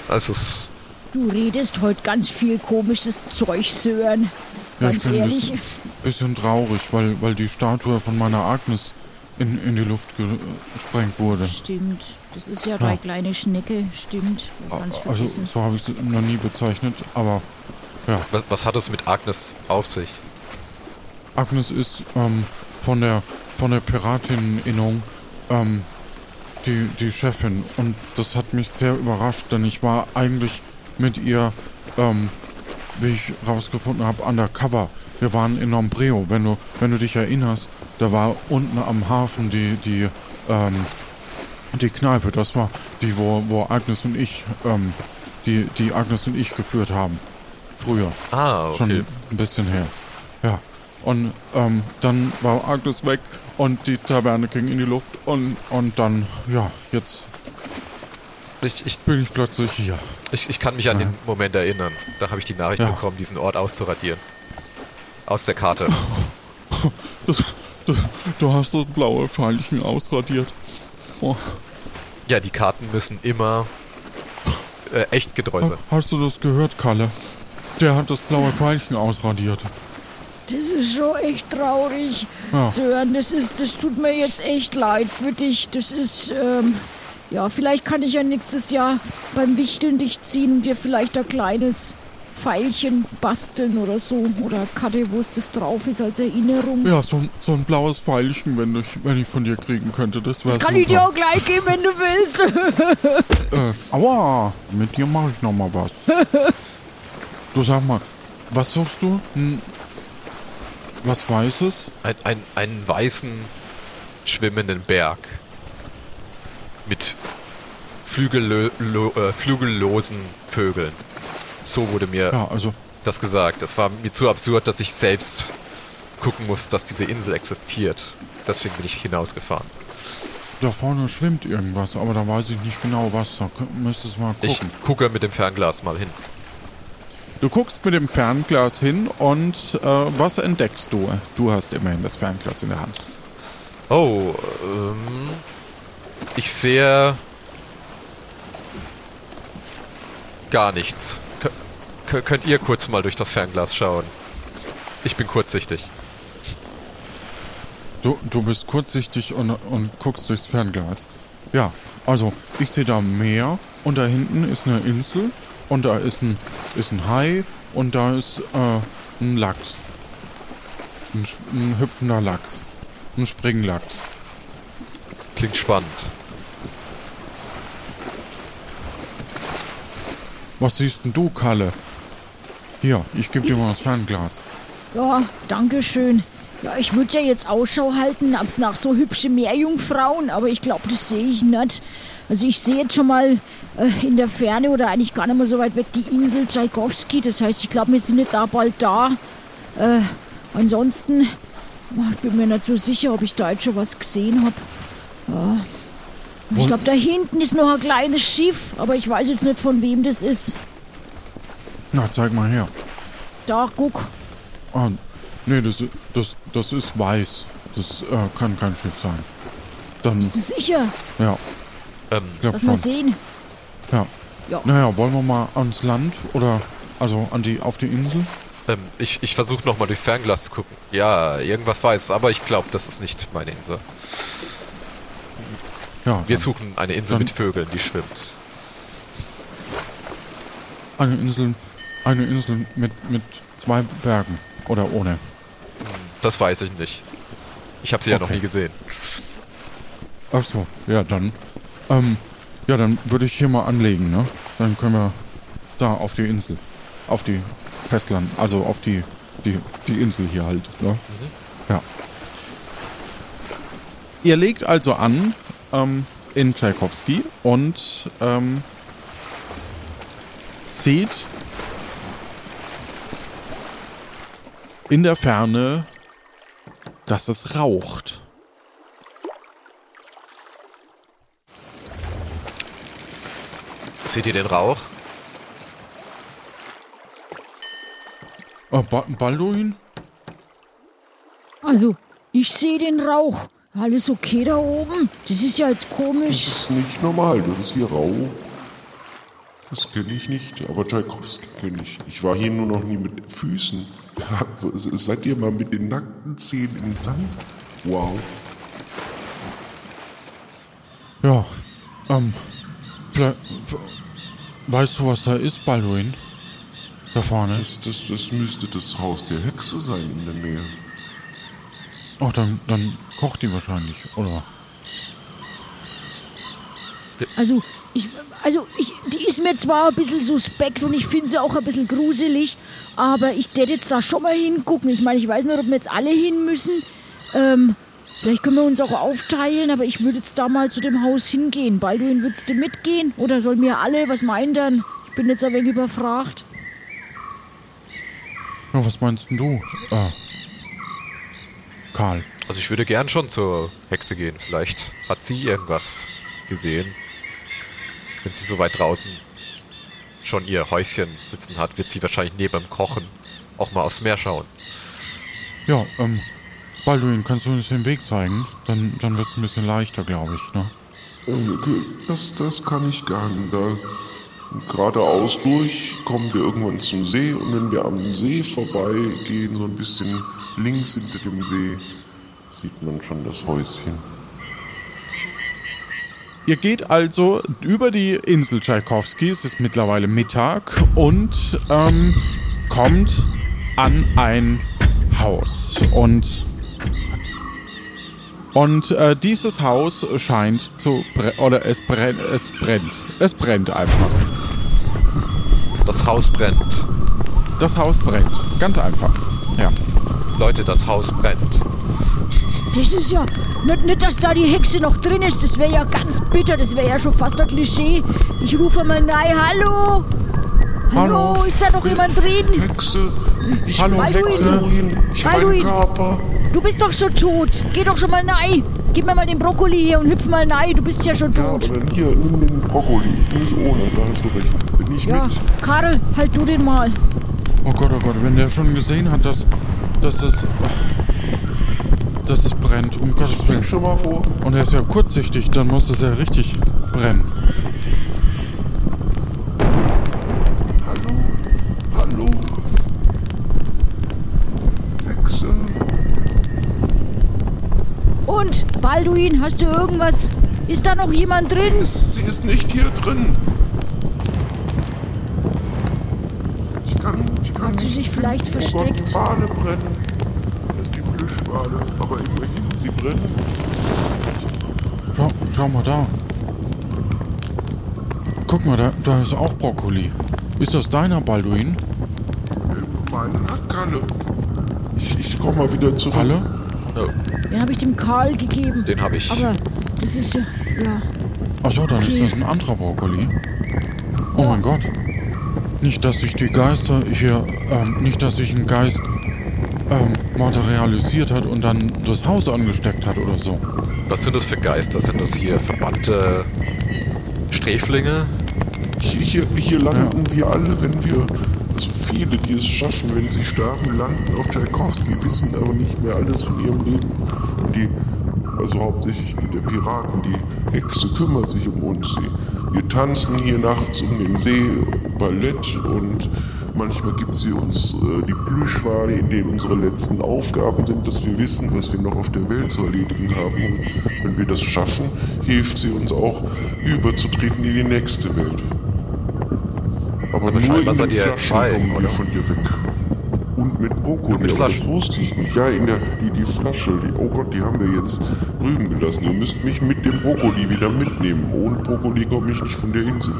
Also Du redest heute ganz viel komisches Zeug, Sören. Ja, Ganz ich bin ein ehrlich. bisschen, bisschen traurig, weil, weil die Statue von meiner Agnes in, in die Luft gesprengt wurde. Stimmt. Das ist ja deine kleine Schnecke. Stimmt. Also, so habe ich sie noch nie bezeichnet, aber ja. was, was hat es mit Agnes auf sich? Agnes ist ähm, von der von der Piratinneninnung ähm, die, die Chefin und das hat mich sehr überrascht, denn ich war eigentlich mit ihr, ähm, wie ich rausgefunden habe, undercover. Wir waren in Ombreo, wenn du, wenn du dich erinnerst, da war unten am Hafen die, die, ähm, die Kneipe, das war die, wo, wo Agnes und ich, ähm, die, die Agnes und ich geführt haben. Früher. Ah, okay. Schon ein bisschen her. Ja. Und ähm, dann war Agnes weg und die Taverne ging in die Luft und, und dann, ja, jetzt Ich, ich, bin ich plötzlich hier. ich, ich kann mich an den Moment erinnern. Da habe ich die Nachricht Ja. bekommen, diesen Ort auszuradieren. Aus der Karte. Das, das, du hast das blaue Pfeilchen ausradiert. Oh, Ja, die Karten müssen immer äh, echt getreu sein. hast du das gehört, Kalle? Der hat das blaue Pfeilchen ausradiert. Das ist schon echt traurig. Ja. Sören, das ist, das tut mir jetzt echt leid für dich. Das ist, ähm, ja, vielleicht kann ich ja nächstes Jahr beim Wichteln dich ziehen und dir vielleicht ein kleines Pfeilchen basteln oder so. Oder Karte, wo es das drauf ist als Erinnerung. Ja, so, ein- so ein blaues Pfeilchen, wenn ich, wenn ich von dir kriegen könnte, das wäre Das kann ich dir auch gleich geben, wenn du willst. Äh, aua, mit dir mache ich noch mal was. Du sag mal, was suchst du? Hm, was Weißes? Ein, ein, einen weißen, schwimmenden Berg. Mit äh, flügellosen Vögeln. So wurde mir Ja, also, das gesagt. Es war mir zu absurd, dass ich selbst gucken muss, dass diese Insel existiert. Deswegen bin ich hinausgefahren. da vorne schwimmt irgendwas, aber da weiß ich nicht genau was. Da müsstest mal Ich gucken. gucke mit dem Fernglas mal hin. Du guckst mit dem Fernglas hin und äh, was entdeckst du? Du hast immerhin das Fernglas in der Hand. Oh, ähm, ich sehe gar nichts. Kö kö- könnt ihr kurz mal durch das Fernglas schauen? Ich bin kurzsichtig. Du, du bist kurzsichtig und, und guckst durchs Fernglas. Ja, also ich sehe da Meer und da hinten ist eine Insel und da ist ein, ist ein Hai und da ist äh, ein Lachs. Ein, ein hüpfender Lachs. Ein Springlachs. Klingt spannend. Was siehst denn du, Kalle? Hier, ich gebe dir mal das Fernglas. Ja, danke schön. Ja, ich würde ja jetzt Ausschau halten ab's nach so hübsche Meerjungfrauen, aber ich glaube, das sehe ich nicht. Also ich sehe jetzt schon mal äh, in der Ferne oder eigentlich gar nicht mal so weit weg die Insel Tschaikowski. Das heißt, ich glaube, wir sind jetzt auch bald da. Äh, ansonsten, ich bin mir nicht so sicher, ob ich da jetzt schon was gesehen habe. Ja. Und Ich glaube, da hinten ist noch ein kleines Schiff, aber ich weiß jetzt nicht, von wem das ist. Na, zeig mal her. Da, guck. Ah, nee, das, das, das ist weiß. Das äh, kann kein Schiff sein. Dann, Bist du sicher? ja, Ähm, ich glaube Lass mal schon. sehen. Ja. Ja. Naja, wollen wir mal ans Land oder also an die auf die Insel? ähm, ich ich versuche nochmal durchs Fernglas zu gucken. Ja, irgendwas weiß, aber ich glaube, das ist nicht meine Insel. Ja, Wir dann suchen eine Insel dann- mit Vögeln, die schwimmt. eine Insel, eine Insel mit mit zwei Bergen oder ohne. Das weiß ich nicht. Ich habe sie ja noch Okay. nie gesehen. Ach so, ja dann, ähm, ja dann würde ich hier mal anlegen, ne? Dann können wir da auf die Insel, auf die Festland, also auf die die die Insel hier halt, ne? Ja. Ihr legt also an ähm, in Tchaikovsky und ähm, seht in der Ferne, dass es raucht. Seht ihr den Rauch? Oh, ba Balduin? Also, ich sehe den Rauch. Alles okay da oben? Das ist ja jetzt komisch. Das ist nicht normal, das ist hier rau. Das kenne ich nicht, aber Tchaikovsky kenne ich. Ich war hier nur noch nie mit Füßen. Seid ihr mal mit den nackten Zehen im Sand? Wow. Ja, ähm, vielleicht, weißt du, was da ist, Balduin? Da vorne? Das, das, das müsste das Haus der Hexe sein in der Nähe. Ach, dann, dann kocht die wahrscheinlich, oder? Also, ich, also ich, die ist mir zwar ein bisschen suspekt und ich finde sie auch ein bisschen gruselig, aber ich werde jetzt da schon mal hingucken. Ich meine, ich weiß nicht, ob wir jetzt alle hin müssen. Ähm, vielleicht können wir uns auch aufteilen, aber ich würde jetzt da mal zu dem Haus hingehen. Balduin, würdest du mitgehen? Oder sollen wir alle? Was meint dann? Ich bin jetzt ein wenig überfragt. Ja, was meinst denn du? Äh, Karl. Also ich würde gern schon zur Hexe gehen. Vielleicht hat sie irgendwas gesehen. Wenn sie so weit draußen schon ihr Häuschen sitzen hat, wird sie wahrscheinlich neben dem Kochen auch mal aufs Meer schauen. Ja, ähm, Balduin, kannst du uns den Weg zeigen? Dann, dann wird es ein bisschen leichter, glaube ich, ne? Äh, okay, Das, das kann ich gar nicht. Da geradeaus durch kommen wir irgendwann zum See und wenn wir am See vorbeigehen, so ein bisschen links hinter dem See, sieht man schon das Häuschen. Ihr geht also über die Insel Tschaikowski, es ist mittlerweile Mittag und ähm, kommt an ein Haus. Und, und äh, dieses Haus scheint zu oder es brennt, es brennt, es brennt einfach. Das Haus brennt. Das Haus brennt, ganz einfach, ja. Leute, das Haus brennt. Das ist ja. Nicht, nicht, dass da die Hexe noch drin ist. Das wäre ja ganz bitter. Das wäre ja schon fast ein Klischee. Ich rufe mal nein. Hallo? Hallo? Hallo? Ist da noch jemand drin? Hexe, ich Hallo, bin Hexe. Ich Balduin. Körper. Du bist doch schon tot. Geh doch schon mal nein. Gib mir mal den Brokkoli hier und hüpf mal nein. Du bist ja schon Ja, aber tot. dann hier, nimm den Brokkoli. Nicht ohne, da hast du recht. Bin ich Ja, mit? Karl, halt du den mal. Oh Gott, oh Gott, wenn der schon gesehen hat, dass, dass es, dass es brennt, um Gottes Willen. Schon mal vor. Und er ist ja kurzsichtig, dann muss es ja richtig brennen. Hallo? Hallo? Hexe? Und, Balduin, hast du irgendwas? Ist da noch jemand drin? Ist, sie ist nicht hier drin. Ich kann, ich kann Hat sie sich vielleicht versteckt? Gott, Wale brennen. Ist Plüschwale. Aber immerhin, sie brennen. Schau, schau mal da. Guck mal, da, da ist auch Brokkoli. Ist das deiner, Balduin? Mein Kalle. Ich, ich komm mal wieder zurück. Kalle? Den habe ich dem Karl gegeben. Den habe ich. Aber das ist ja. Ja. Achso, dann ist Okay. das ein anderer Brokkoli. Oh mein Gott. Nicht, dass sich die Geister hier, ähm, nicht, dass sich ein Geist, ähm, materialisiert hat und dann das Haus angesteckt hat oder so. Was sind das für Geister? Sind das hier verbannte Sträflinge? Hier, hier, hier landen wir alle, wenn wir. Also viele, die es schaffen, wenn sie sterben, landen auf Tchaikovsky, wissen aber nicht mehr alles von ihrem Leben. Und die, also hauptsächlich die der Piraten, die Hexe kümmert sich um uns. Sie, wir tanzen hier nachts um den See Ballett und manchmal gibt sie uns äh, die Plüschwale, in denen unsere letzten Aufgaben sind, dass wir wissen, was wir noch auf der Welt zu erledigen haben. Und wenn wir das schaffen, hilft sie uns auch überzutreten in die nächste Welt. Aber Aber nur in den ihr Flaschen zwei, kommen wir von dir weg. Und mit Brokkoli, mit das wusste ich nicht. Ja, in der, die, die Flasche, die, oh Gott, die haben wir jetzt drüben gelassen. Ihr müsst mich mit dem Brokkoli wieder mitnehmen. Ohne Brokkoli komme ich nicht von der Insel.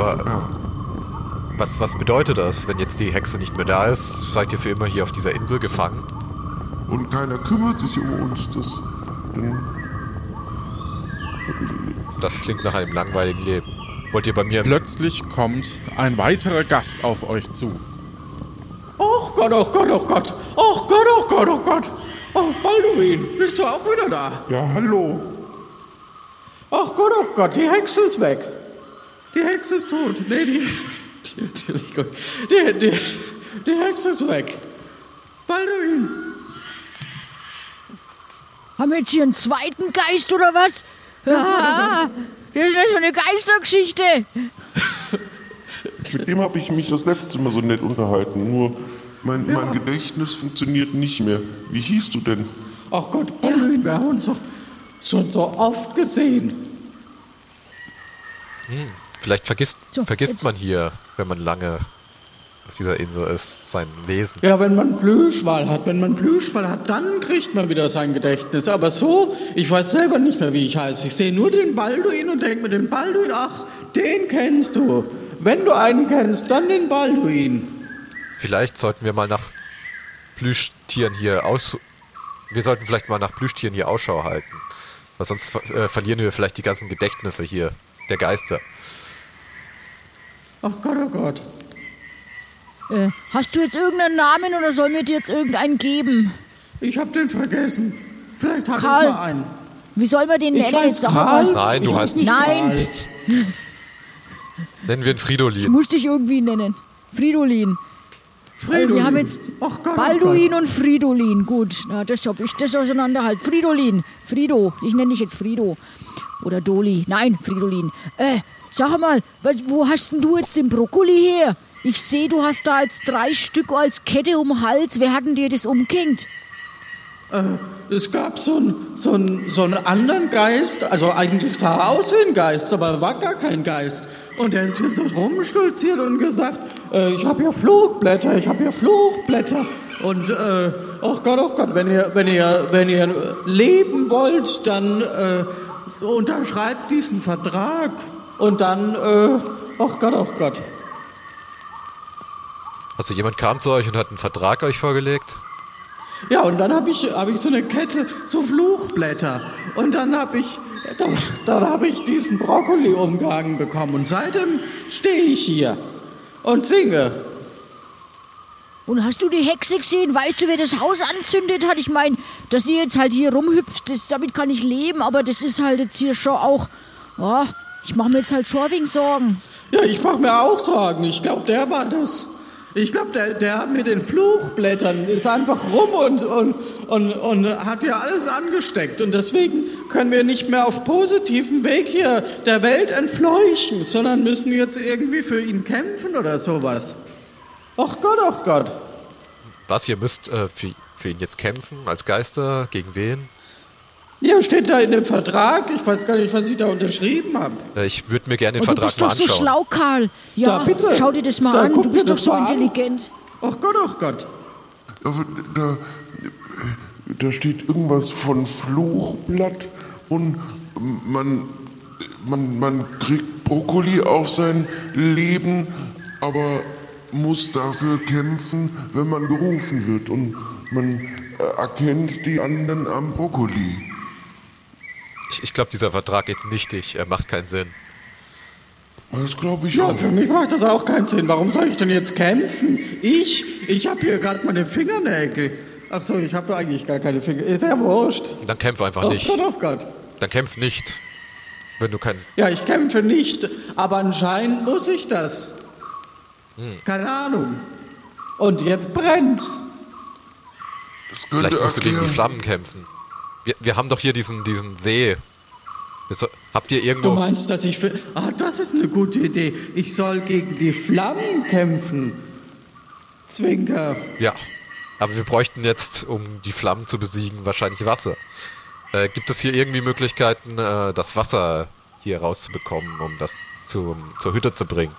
Aber Ja. was, was bedeutet das, wenn jetzt die Hexe nicht mehr da ist? Seid ihr für immer hier auf dieser Insel gefangen? Und keiner kümmert sich um uns. Das, Das klingt nach einem langweiligen Leben. Wollt ihr bei mir... Plötzlich kommt ein weiterer Gast auf euch zu. Oh Gott, oh Gott, oh Gott. Oh Gott, oh Gott, oh Gott. Ach, Balduin, bist du auch wieder da? Ja, hallo. Ach Gott, ach Gott, die Hexe ist weg. Die Hexe ist tot. Nee, die. die Entschuldigung. Die, die, die Hexe ist weg. Balduin. Haben wir jetzt hier einen zweiten Geist oder was? Ja, das ist ja so eine Geistergeschichte. Mit dem habe ich mich das letzte Mal so nett unterhalten. Nur mein, mein Gedächtnis funktioniert nicht mehr. Wie hieß du denn? Ach Gott, Balduin, wir haben uns doch schon so oft gesehen. Vielleicht vergisst, So, vergisst jetzt- man hier, wenn man lange auf dieser Insel ist, sein Wesen. Ja, wenn man Plüschwal hat, wenn man Plüschwal hat, dann kriegt man wieder sein Gedächtnis. Aber so, ich weiß selber nicht mehr, wie ich heiße. Ich sehe nur den Balduin und denke mir den Balduin, ach, den kennst du. Wenn du einen kennst, dann den Balduin. Vielleicht sollten wir mal nach Plüschtieren hier aus... Wir sollten vielleicht mal nach Plüschtieren hier Ausschau halten. Weil sonst äh, verlieren wir vielleicht die ganzen Gedächtnisse hier, der Geister. Ach Gott, oh Gott. Äh, hast du jetzt irgendeinen Namen oder sollen wir dir jetzt irgendeinen geben? Ich hab den vergessen. Vielleicht hat Karl. ich mal einen. Wie soll man den Ich nennen? Jetzt Karl. mal. Nein, du ich heißt- nicht Nein. Karl. Nennen wir ihn Ich Fridolin. muss dich irgendwie nennen. Fridolin. Fridolin. Wir haben jetzt Ach Gott, Balduin oh Gott. und Fridolin. Gut, na, das hab ich das auseinander halt. Fridolin. Frido. Ich nenne dich jetzt Frido. Oder Doli. Nein, Fridolin. Äh, sag mal, wo hast denn du jetzt den Brokkoli her? Ich sehe, du hast da jetzt drei Stück als Kette um den Hals. Wer hat denn dir das umgehängt? Es gab so einen so so anderen Geist, also eigentlich sah er aus wie ein Geist, aber war gar kein Geist. Und der ist hier so rumstolziert und gesagt, äh, ich habe hier Flugblätter, ich habe hier Flugblätter. Und, äh, oh Gott, oh Gott, wenn ihr, wenn ihr, wenn ihr leben wollt, dann äh, so unterschreibt diesen Vertrag. Und dann, äh, oh Gott, oh Gott. Also jemand kam zu euch und hat einen Vertrag euch vorgelegt? Ja, und dann habe ich, hab ich so eine Kette, so Fluchblätter. Und dann habe ich, dann, dann hab ich diesen Brokkoli umgehangen bekommen. Und seitdem stehe ich hier und singe. Und hast du die Hexe gesehen? Weißt du, wer das Haus anzündet hat? Ich meine, dass ihr jetzt halt hier rumhüpft, das, damit kann ich leben, aber das ist halt jetzt hier schon auch. Oh, ich mache mir jetzt halt wegen Sorgen. Ja, ich mache mir auch Sorgen. Ich glaube, der war das. Ich glaube, der, der mit den Fluchblättern ist einfach rum und, und, und, und hat ja alles angesteckt. Und deswegen können wir nicht mehr auf positivem Weg hier der Welt entfleuchen, sondern müssen jetzt irgendwie für ihn kämpfen oder sowas. Ach Gott, ach Gott. Was, ihr müsst äh, für, für ihn jetzt kämpfen, als Geister? Gegen wen? Ja, steht da in dem Vertrag. Ich weiß gar nicht, was ich da unterschrieben habe. Äh, ich würde mir gerne den Und du Vertrag bist mal doch so anschauen. schlau, Karl. Ja, Da, bitte. schau dir das mal Da, an. Du bist doch so intelligent. Ach Gott, ach Gott. Aber Da, da steht irgendwas von Fluchblatt und man, man, man kriegt Brokkoli auf sein Leben, aber muss dafür kämpfen, wenn man gerufen wird und man erkennt die anderen am Brokkoli. Ich, ich glaube, dieser Vertrag ist nichtig. Er macht keinen Sinn. Das glaube ich Ja, auch. für mich macht das auch keinen Sinn. Warum soll ich denn jetzt kämpfen? Ich? Ich habe hier gerade meine Fingernägel. Ach so, ich habe eigentlich gar keine Finger. Ist ja wurscht. Dann kämpf einfach Oh nicht. Gott, oh Gott. Dann kämpf nicht. Wenn du kein. Ja, ich kämpfe nicht, aber anscheinend muss ich das. Keine Ahnung. Und jetzt brennt. Das könnte Vielleicht musst du gegen die erklären. Flammen kämpfen. Wir, wir haben doch hier diesen, diesen See. So, habt ihr Du irgendwo. meinst, dass ich für. Ah, das ist eine gute Idee. Ich soll gegen die Flammen kämpfen. Zwinker. Ja. Aber wir bräuchten jetzt, um die Flammen zu besiegen, wahrscheinlich Wasser. Äh, gibt es hier irgendwie Möglichkeiten, äh, das Wasser hier rauszubekommen, um das zum, zur Hütte zu bringen?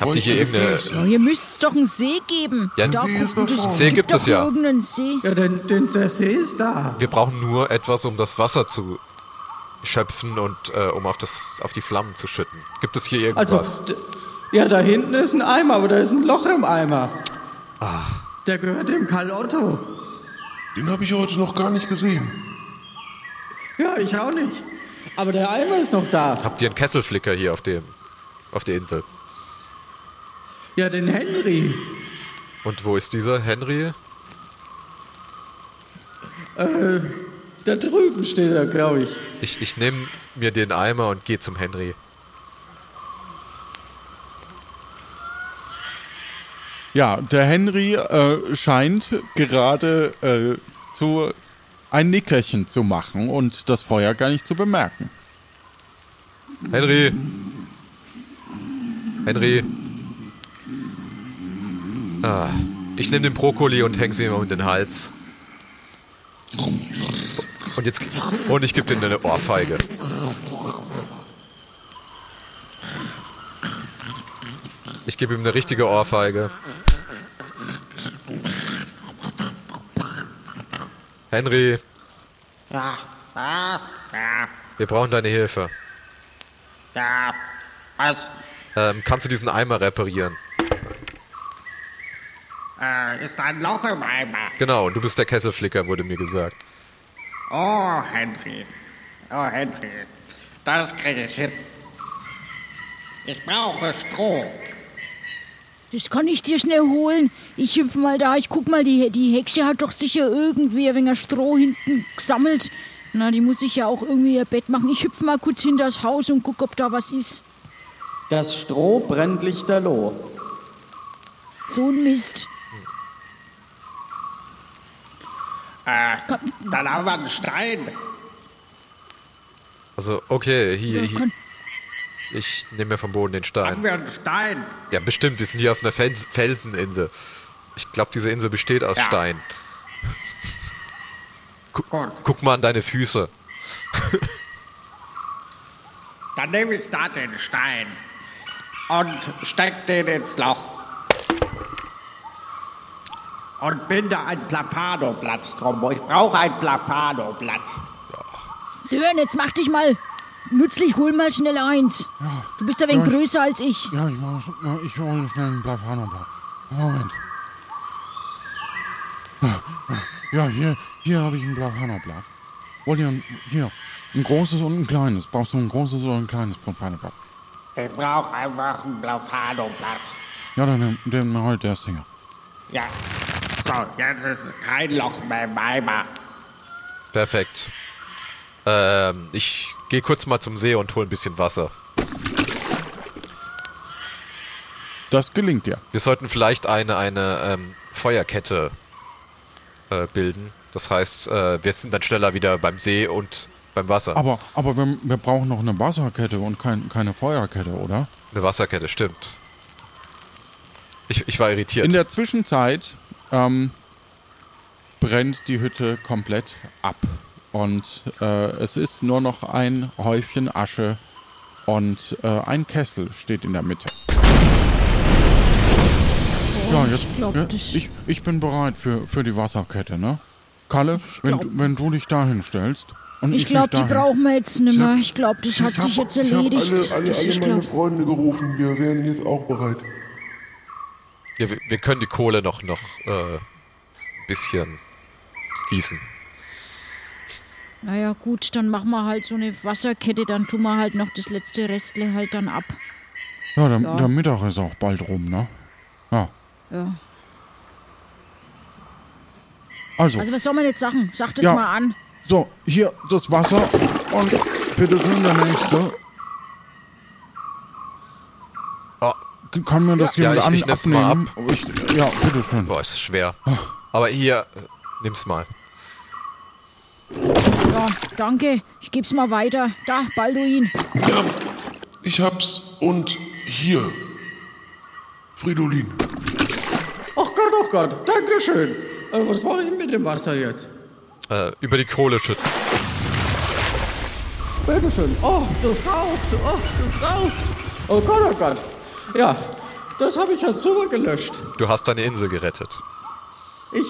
Habt ihr hier irgendeine. Oh, hier müsste es doch einen See geben. Ja, da, See ist vorne. See gibt es ja. irgendeinen See. Ja, denn, denn der See ist da. Wir brauchen nur etwas, um das Wasser zu schöpfen und äh, um auf, das, auf die Flammen zu schütten. Gibt es hier Also, irgendwas? d- ja, da hinten ist ein Eimer, aber da ist ein Loch im Eimer. Ah. Der gehört dem Karl Otto. Den habe ich heute noch gar nicht gesehen. Ja, ich auch nicht. Aber der Eimer ist noch da. Habt ihr einen Kesselflicker hier auf, dem, auf der Insel? Ja, den Henry. Und wo ist dieser Henry? Äh, da drüben steht er, glaube ich. Ich, ich nehme mir den Eimer und gehe zum Henry. Ja, der Henry äh, scheint gerade äh, zu ein Nickerchen zu machen und das Feuer gar nicht zu bemerken. Henry! Henry! Ah, ich nehme den Brokkoli und hänge sie ihm um den Hals. Und jetzt und ich gebe dir eine Ohrfeige. Ich gebe ihm eine richtige Ohrfeige. Henry, wir brauchen deine Hilfe. ja. Was? Ähm, kannst du diesen Eimer reparieren? Äh, ist ein Loch im Eimer. Genau, und du bist der Kesselflicker, wurde mir gesagt. Oh, Henry. Oh, Henry. Das kriege ich hin. Ich brauche Stroh. Das kann ich dir schnell holen. Ich hüpf mal da. Ich guck mal, die, die Hexe hat doch sicher irgendwie ein wenig Stroh hinten gesammelt. Na, die muss sich ja auch irgendwie ihr Bett machen. Ich hüpf mal kurz hinter das Haus und guck, ob da was ist. Das Stroh brennt lichterloh. So ein Mist. Äh, dann haben wir einen Stein. Also, okay, hier, hier. Ich nehme mir vom Boden den Haben Stein. wir einen Stein. Ja, bestimmt, wir sind hier auf einer Fels Felseninsel. Ich glaube, diese Insel besteht aus Ja. Stein. Guck, Gut. guck mal an deine Füße. Dann nehme ich da den Stein und steck den ins Loch. Und binde ein Plafano-Blatt drum. Ich brauche ein Plafano-Blatt. Sören, jetzt mach dich mal nützlich. Hol mal schnell eins. Du bist ein wenig Ja, ich- größer als ich. Ja, ich, ich hole schnell einen Blavano-Blatt. Moment. Ja, hier, hier habe ich ein Blavano-Blatt. Wollt ihr ein, hier, ein großes und ein kleines? Brauchst du ein großes oder ein kleines Blavano-Blatt? Ich brauche einfach ein Plafano-Blatt. Ja, dann nimm- halt das Ding. Ja. So, jetzt ist kein Loch mehr im Eimer. Perfekt. Ähm, ich gehe kurz mal zum See und hole ein bisschen Wasser. Das gelingt dir. Wir sollten vielleicht eine, eine ähm, Feuerkette äh, bilden. Das heißt, äh, wir sind dann schneller wieder beim See und beim Wasser. Aber, aber wir, wir brauchen noch eine Wasserkette und kein, keine Feuerkette, oder? Eine Wasserkette, stimmt. Ich, ich war irritiert. In der Zwischenzeit ähm, brennt die Hütte komplett ab. Und äh, es ist nur noch ein Häufchen Asche und äh, ein Kessel steht in der Mitte. ja, jetzt, ich glaub, ja, ich, ich bin bereit für, für die Wasserkette, ne? Kalle, wenn, glaub- du, wenn du dich dahin stellst und ich, Ich glaube, die brauchen wir jetzt nicht Ich mehr. hab- Ich glaube, das hat ich sich hab- jetzt ich hab erledigt. alle, alle, alle meine Freunde gerufen. Wir wären jetzt auch bereit. Ja, wir, wir können die Kohle noch noch äh, bisschen gießen. naja, gut, dann machen wir halt so eine Wasserkette. Dann tun wir halt noch das letzte Restle halt dann ab. Ja, der, Ja. der Mittag ist auch bald rum, ne? Ja. Ja. Also, Also, was soll man jetzt sagen? Sagt jetzt Ja. mal an. so, hier das Wasser und bitteschön der Nächste. Kann mir das Ja, jemand ich- an, ich nehm's mal abnehmen? Ich, ja, bitteschön. boah, ist schwer. Aber hier, nimm's mal. Ja, danke. Ich geb's mal weiter. Da, Balduin. Ja, ich hab's. Und hier. Fridolin. Ach Gott, ach Gott, Dankeschön. Äh, was mache ich mit dem Wasser jetzt? Äh, über die Kohle schütten. Bitteschön. Oh, das raucht. Oh, das raucht. Oh Gott, oh Gott. Ja, das habe ich ja super gelöscht. Du hast deine Insel gerettet. Ich,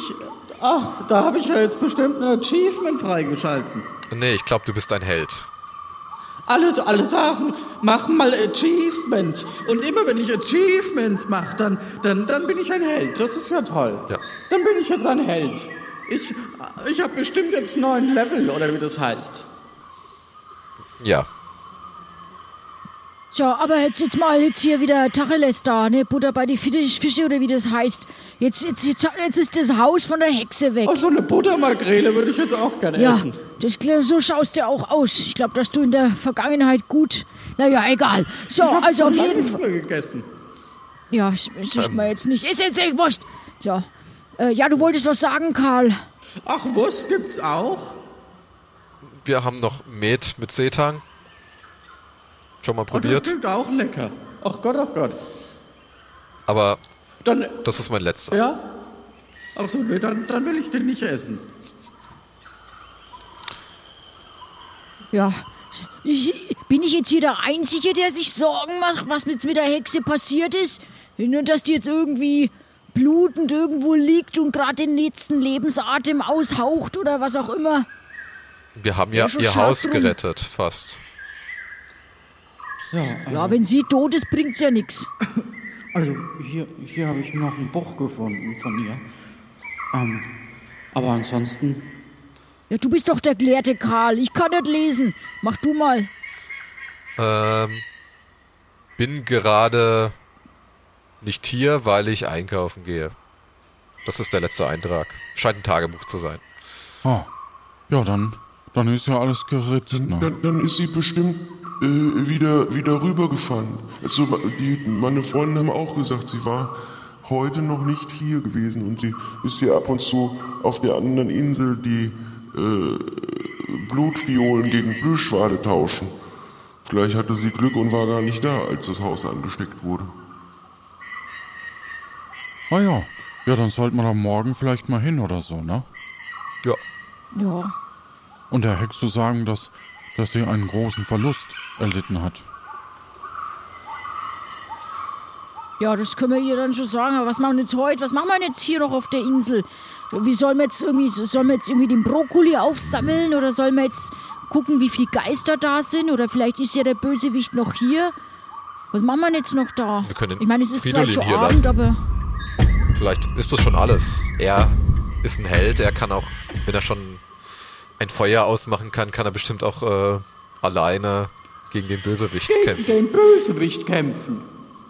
ach, da habe ich ja jetzt bestimmt ein Achievement freigeschalten. Nee, ich glaube, du bist ein Held. Alles, alle Sachen machen mal Achievements. Und immer wenn ich Achievements mache, dann, dann, dann bin ich ein Held. Das ist ja toll. Ja. Dann bin ich jetzt ein Held. Ich, ich habe bestimmt jetzt neun Level, oder wie das heißt. Ja. So, aber jetzt, jetzt mal jetzt hier wieder Tacheles da, ne? Butter bei die Fische, Fische oder wie das heißt. Jetzt, jetzt, jetzt, jetzt ist das Haus von der Hexe weg. Oh, so eine Buttermakrele würde ich jetzt auch gerne ja, essen. das, so schaust du auch aus. Ich glaube, dass du in der Vergangenheit gut. Naja, egal. So, ich hab also auf jeden Fall. gegessen. Ja, das ist mir jetzt nicht. Ist jetzt echt wurscht. So. Äh, ja, du wolltest was sagen, Karl. Ach, Wurst gibt's auch? Wir haben noch Met mit Seetang. Schon mal Und das probiert. klingt auch lecker. Ach Gott, ach Gott. Aber Dann, das ist mein letzter. ja? Ach so, nee, dann, dann will ich den nicht essen. Ja. Ich, bin ich jetzt hier der Einzige, der sich Sorgen macht, was jetzt mit der Hexe passiert ist? Nur, dass die jetzt irgendwie blutend irgendwo liegt und gerade den letzten Lebensatem aushaucht oder was auch immer. Wir haben ja Ja, ihr Haus drum. gerettet, fast. Ja, Ja, wenn sie tot ist, bringt's ja nichts. also hier, hier habe ich noch ein Buch gefunden von ihr. Ähm, aber ansonsten, Ja, du bist doch der gelehrte Karl. Ich kann nicht lesen. Mach du mal. Ähm, bin gerade nicht hier, weil ich einkaufen gehe. Das ist der letzte Eintrag. Scheint ein Tagebuch zu sein. Oh. Ja, dann, dann ist ja alles geritzt. Ne? Dann, dann ist sie bestimmt äh, wieder, wieder rübergefahren. Also, die, meine Freunde haben auch gesagt, sie war heute noch nicht hier gewesen und sie ist hier ab und zu auf der anderen Insel die äh, Blutviolen gegen Blühschwade tauschen. Vielleicht hatte sie Glück und war gar nicht da, als das Haus angesteckt wurde. Ah ja. Ja, dann sollte man da morgen vielleicht mal hin oder so, ne? Ja. Ja. Und der Hexe sagen, dass, dass sie einen großen Verlust erlitten hat. Ja, das können wir ihr dann schon sagen. Aber was machen wir jetzt heute? Was machen wir denn jetzt hier noch auf der Insel? Wie sollen wir jetzt irgendwie, sollen wir jetzt irgendwie den Brokkoli aufsammeln oder sollen wir jetzt gucken, wie viele Geister da sind? Oder vielleicht ist ja der Bösewicht noch hier. Was machen wir jetzt noch da? Wir können ich meine, es ist zwar Fridolin schon hier Abend, lassen. aber Vielleicht ist das schon alles. Er ist ein Held, er kann auch, wenn er schon ein Feuer ausmachen kann, kann er bestimmt auch äh, alleine gegen den Bösewicht gegen kämpfen. den Bösewicht kämpfen.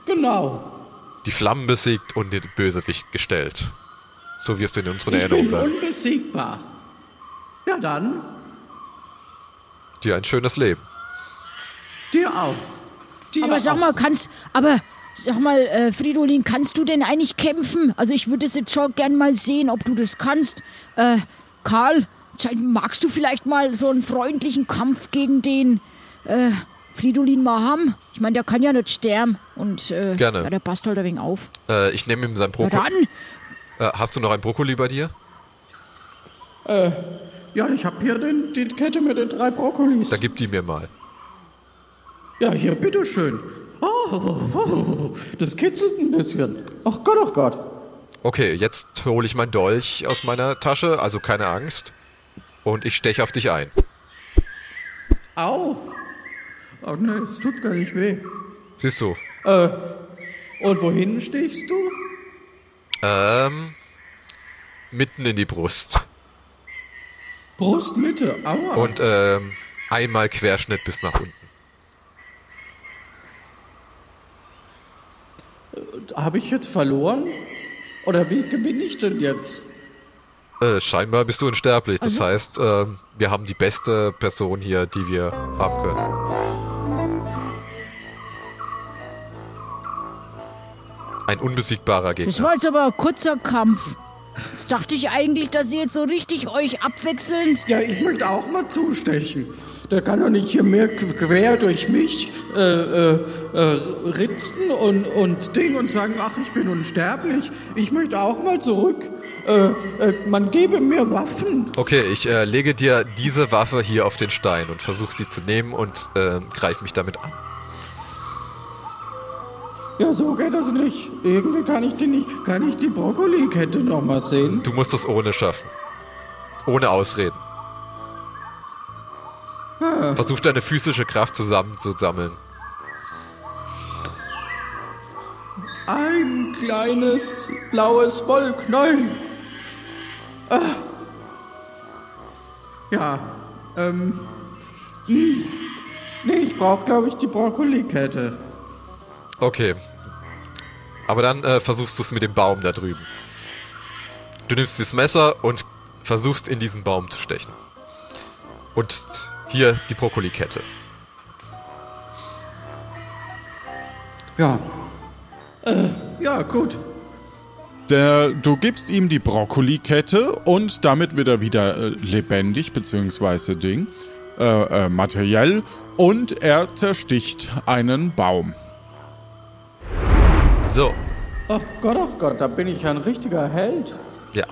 Genau. Die Flammen besiegt und den Bösewicht gestellt. So wirst du in unseren Ich Erinnerungen bin bleiben. unbesiegbar. Ja dann, Dir ein schönes Leben. dir auch. Dir Aber sag auch. mal, kannst, aber sag mal, äh, Fridolin, kannst du denn eigentlich kämpfen? Also ich würde es jetzt schon gern mal sehen, ob du das kannst. Äh, Karl, magst du vielleicht mal so einen freundlichen Kampf gegen den äh, Fridolin mal haben? Ich meine, der kann ja nicht sterben und äh, Gerne. Ja, der passt halt ein wenig auf. Äh, ich nehme ihm sein Brokkoli. dann, Äh, hast du noch ein Brokkoli bei dir? Ja, ich habe hier den, die Kette mit den drei Brokkolis. Da gib die mir mal. Ja, hier, bitteschön. Oh, oh, oh, das kitzelt ein bisschen. Ach Gott, ach Gott. Okay, jetzt hole ich mein Dolch aus meiner Tasche, also keine Angst. Und ich steche auf dich ein. Au. Ach nee, es tut gar nicht weh. Siehst du? Äh, und wohin stichst du? Ähm, mitten in die Brust. Brustmitte, aua. Und ähm, einmal Querschnitt bis nach unten. Habe ich jetzt verloren? Oder wie gewinne ich denn jetzt? Äh, scheinbar bist du unsterblich. Das heißt, ähm, wir haben die beste Person hier, die wir haben können. Ein unbesiegbarer das Gegner. war jetzt aber ein kurzer Kampf. Jetzt dachte ich eigentlich, dass ihr jetzt so richtig euch abwechselnd. Ja, ich möchte auch mal zustechen. Der kann doch nicht hier mehr quer durch mich äh, äh, äh, ritzen und, und Ding und sagen, ach, ich bin unsterblich. Ich möchte auch mal zurück. Äh, äh, man gebe mir Waffen. Okay, ich äh, lege dir diese Waffe hier auf den Stein und versuche sie zu nehmen und äh, greife mich damit an. Ja, so geht das nicht. Irgendwie kann ich die nicht. Kann ich die Brokkolikette noch mal sehen? Du musst es ohne schaffen. Ohne Ausreden. Versuch deine physische Kraft zusammenzusammeln. Ein kleines blaues Wollknäuel. Ah. Ja, ähm. hm. Nee, ich brauche, glaube ich, die Brokkolikette. Okay. Aber dann äh, versuchst du es mit dem Baum da drüben. Du nimmst das Messer und versuchst in diesen Baum zu stechen. Und hier die Brokkolikette. Ja. Äh, ja, gut. Der, du gibst ihm die Brokkolikette und damit wird er wieder äh, lebendig, beziehungsweise Ding, äh, äh, materiell, und er zersticht einen Baum. So, Ach Gott, ach Gott, da bin ich ein richtiger Held. ja.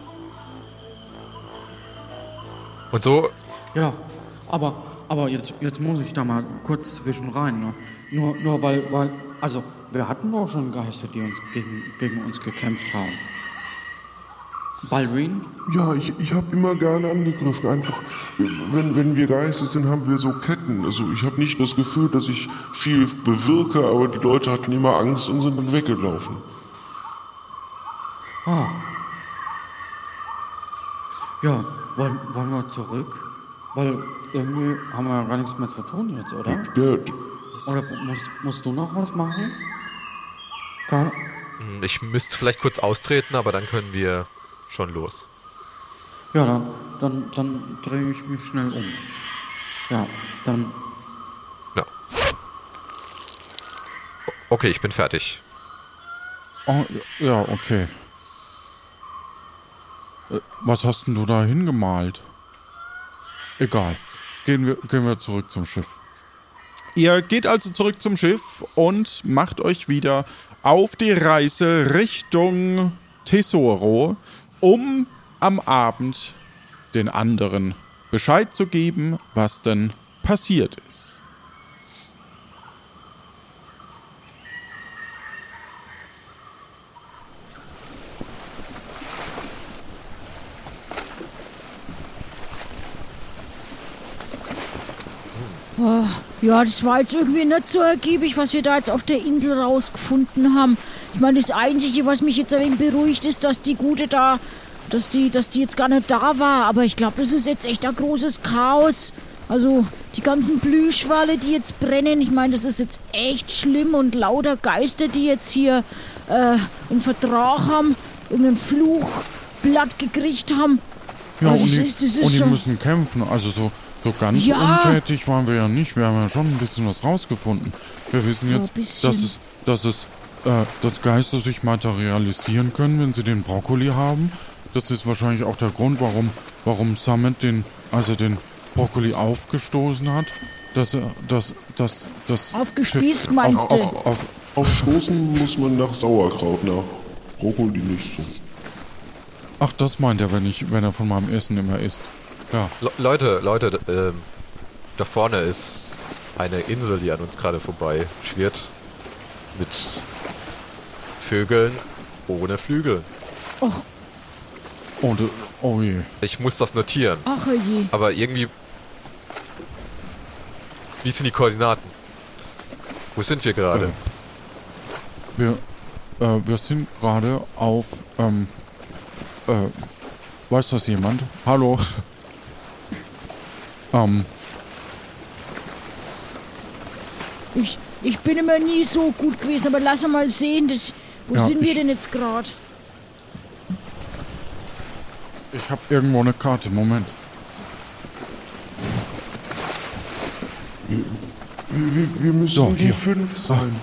Und so, Ja, aber, aber jetzt, jetzt muss ich da mal kurz zwischen rein. Ne? Nur, nur weil, weil, also, wir hatten auch schon Geister, die uns gegen, gegen uns gekämpft haben. Balduin? Ja, ich, ich habe immer gerne angegriffen. Einfach, wenn, wenn wir Geister sind, haben wir so Ketten. Also ich habe nicht das Gefühl, dass ich viel bewirke, aber die Leute hatten immer Angst und sind dann weggelaufen. Ah. Ja, wollen, wollen wir zurück? Weil irgendwie haben wir ja gar nichts mehr zu tun jetzt, oder? Der, Oder musst, musst du noch was machen? Karl? hm, ich müsste vielleicht kurz austreten, aber dann können wir schon los. Ja, dann, dann, dann drehe ich mich schnell um. Ja, dann. Ja. Okay, ich bin fertig. Oh, ja, okay. Äh, Was hast denn du da hingemalt? Egal. Gehen wir, gehen wir zurück zum Schiff. Ihr geht also zurück zum Schiff und macht euch wieder auf die Reise Richtung Tesoro, um am Abend den anderen Bescheid zu geben, was denn passiert ist. Ja, das war jetzt irgendwie nicht so ergiebig, was wir da jetzt auf der Insel rausgefunden haben. Ich meine, das Einzige, was mich jetzt ein wenig beruhigt, ist, dass die Gute da, dass die, dass die jetzt gar nicht da war. Aber ich glaube, das ist jetzt echt ein großes Chaos. Also, die ganzen Blühschwalle, die jetzt brennen, ich meine, das ist jetzt echt schlimm und lauter Geister, die jetzt hier äh, einen Vertrag haben, irgendein Fluchblatt gekriegt haben. Ja, Ja, und das die, ist- und die müssen kämpfen. Also so, so ganz Ja. untätig waren wir ja nicht. Wir haben ja schon ein bisschen was rausgefunden. Wir wissen Ja, jetzt, bisschen. dass es, dass es, äh, dass Geister sich materialisieren können, wenn sie den Brokkoli haben. Das ist wahrscheinlich auch der Grund, warum, warum Summit den, also den Brokkoli aufgestoßen hat. Dass er, dass, dass, das Aufgespießt, Schiff- meinst auf, du? Auf, auf, aufstoßen muss man nach Sauerkraut, nach Brokkoli nicht so. ach, das meint er, wenn ich, wenn er von meinem Essen immer isst. Ja. Le Leute, Leute, ähm, da vorne ist eine Insel, die an uns gerade vorbei schwirrt. Mit Vögeln ohne Flügel. Och, Oh, de, oh je. Ich muss das notieren. ach oh je. Aber irgendwie. Wie sind die Koordinaten? Wo sind wir gerade? Wir, äh, wir sind gerade auf, ähm, äh, weiß das jemand? Hallo? ähm, Ich, ich bin immer nie so gut gewesen, aber lass mal sehen, das, wo Ja, sind wir denn jetzt gerade? ich habe irgendwo eine Karte. Moment. Wir, wir, wir müssen So, die hier. fünf sein.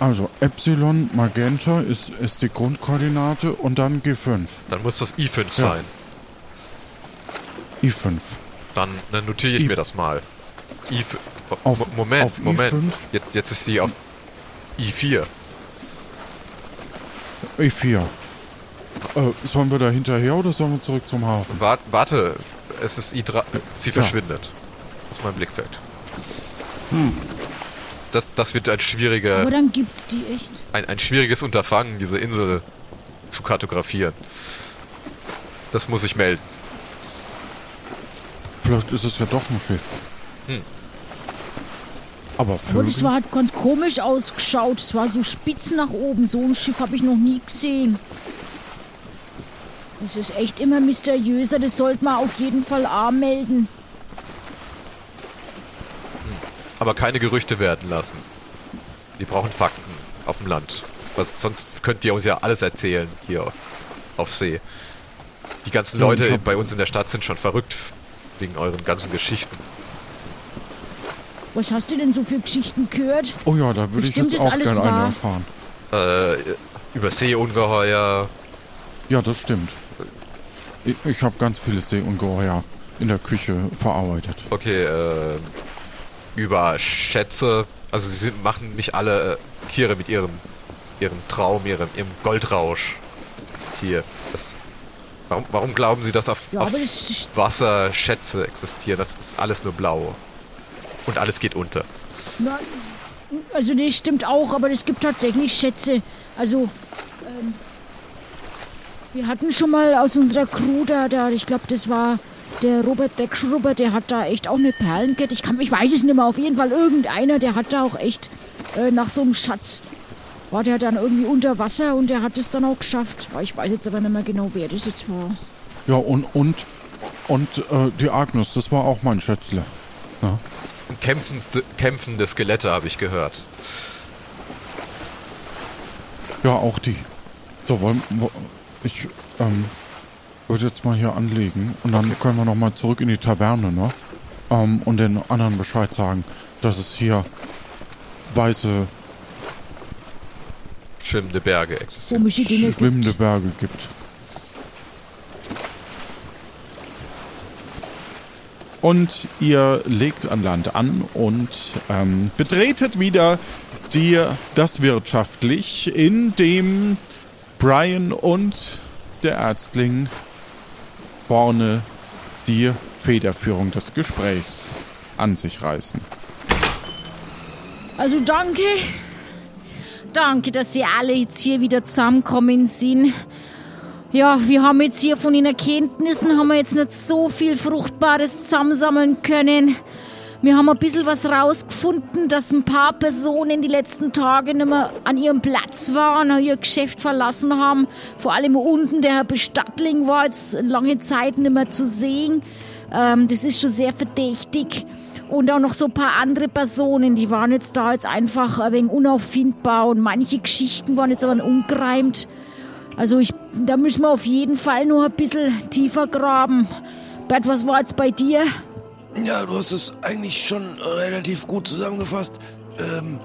Also, Epsilon Magenta ist, ist die Grundkoordinate und dann G5. Dann muss das I5 Ja. sein. I5. Dann, dann notiere ich I- mir das mal. I5. Auf- Mo- Moment, auf Moment. I5? Jetzt, jetzt ist sie auf I4. I4. Äh, sollen wir da hinterher oder sollen wir zurück zum Hafen? Wart, warte, es ist I3. Sie Ja. verschwindet. Aus meinem Blickfeld. Das, das wird ein schwieriger, Aber dann gibt's die echt. ein, ein schwieriges Unterfangen, diese Insel zu kartografieren. Das muss ich melden. Vielleicht ist es ja doch ein Schiff. Hm. Aber Aber Vögel? das war, hat ganz komisch ausgeschaut. Es war so spitz nach oben. So ein Schiff habe ich noch nie gesehen. Das ist echt immer mysteriöser. Das sollte man auf jeden Fall A melden. aber keine Gerüchte werden lassen. Wir brauchen Fakten auf dem Land. Was, sonst könnt ihr uns ja alles erzählen hier auf See. Die ganzen Ja, Leute hab- bei uns in der Stadt sind schon verrückt wegen euren ganzen Geschichten. Was hast du denn so für Geschichten gehört? Oh ja, da würde ich jetzt auch alles gerne eine erfahren. Äh, über Seeungeheuer, Ja, das stimmt. Ich, ich habe ganz viele Seeungeheuer in der Küche verarbeitet. okay, äh, über Schätze. Also sie sind, machen mich alle äh, Tiere mit ihrem, ihrem Traum, ihrem, ihrem Goldrausch hier. Das, warum, warum glauben sie, dass auf, Ja, auf das ist- Wasser Schätze existieren? Das ist alles nur blau. Und alles geht unter. Na, also das stimmt auch, aber es gibt tatsächlich Schätze. Also, ähm, wir hatten schon mal aus unserer Crew da, da ich glaube, das war der Robert der Schrubber, der hat da echt auch eine Perlenkette. Ich, kann, ich weiß es nicht mehr, auf jeden Fall irgendeiner, der hat da auch echt äh, nach so einem Schatz, war der dann irgendwie unter Wasser und der hat es dann auch geschafft. Aber Ich weiß jetzt aber nicht mehr genau, wer das jetzt war. Ja, und, und, und äh, die Agnes, das war auch mein Schätzle. Ja. Kämpfende, kämpfende Skelette habe ich gehört. Ja, auch die. So, wollen, wo, ich ähm, würde jetzt mal hier anlegen und dann können wir noch mal zurück in die Taverne, ne? Ähm, und den anderen Bescheid sagen, dass es hier weiße, Schwimmende Berge existieren. Schwimmende Berge gibt. Und ihr legt an Land an und ähm, betretet wieder die, das wirtschaftlich, in dem Brian und der Ärztling vorne die Federführung des Gesprächs an sich reißen. Also danke. Danke, dass ihr alle jetzt hier wieder zusammenkommen sind. Ja, wir haben jetzt hier von den Erkenntnissen haben wir jetzt nicht so viel Fruchtbares zusammensammeln können. Wir haben ein bisschen was rausgefunden, dass ein paar Personen die letzten Tage nicht mehr an ihrem Platz waren, ihr Geschäft verlassen haben. Vor allem unten, der Herr Bestattling war jetzt lange Zeit nicht mehr zu sehen. Ähm, das ist schon sehr verdächtig. Und auch noch so ein paar andere Personen, die waren jetzt da jetzt einfach ein wenig unauffindbar und manche Geschichten waren jetzt aber ungereimt. Also ich, da müssen wir auf jeden Fall nur ein bisschen tiefer graben. Bert, was war jetzt bei dir? Ja, du hast es eigentlich schon relativ gut zusammengefasst. Ähm,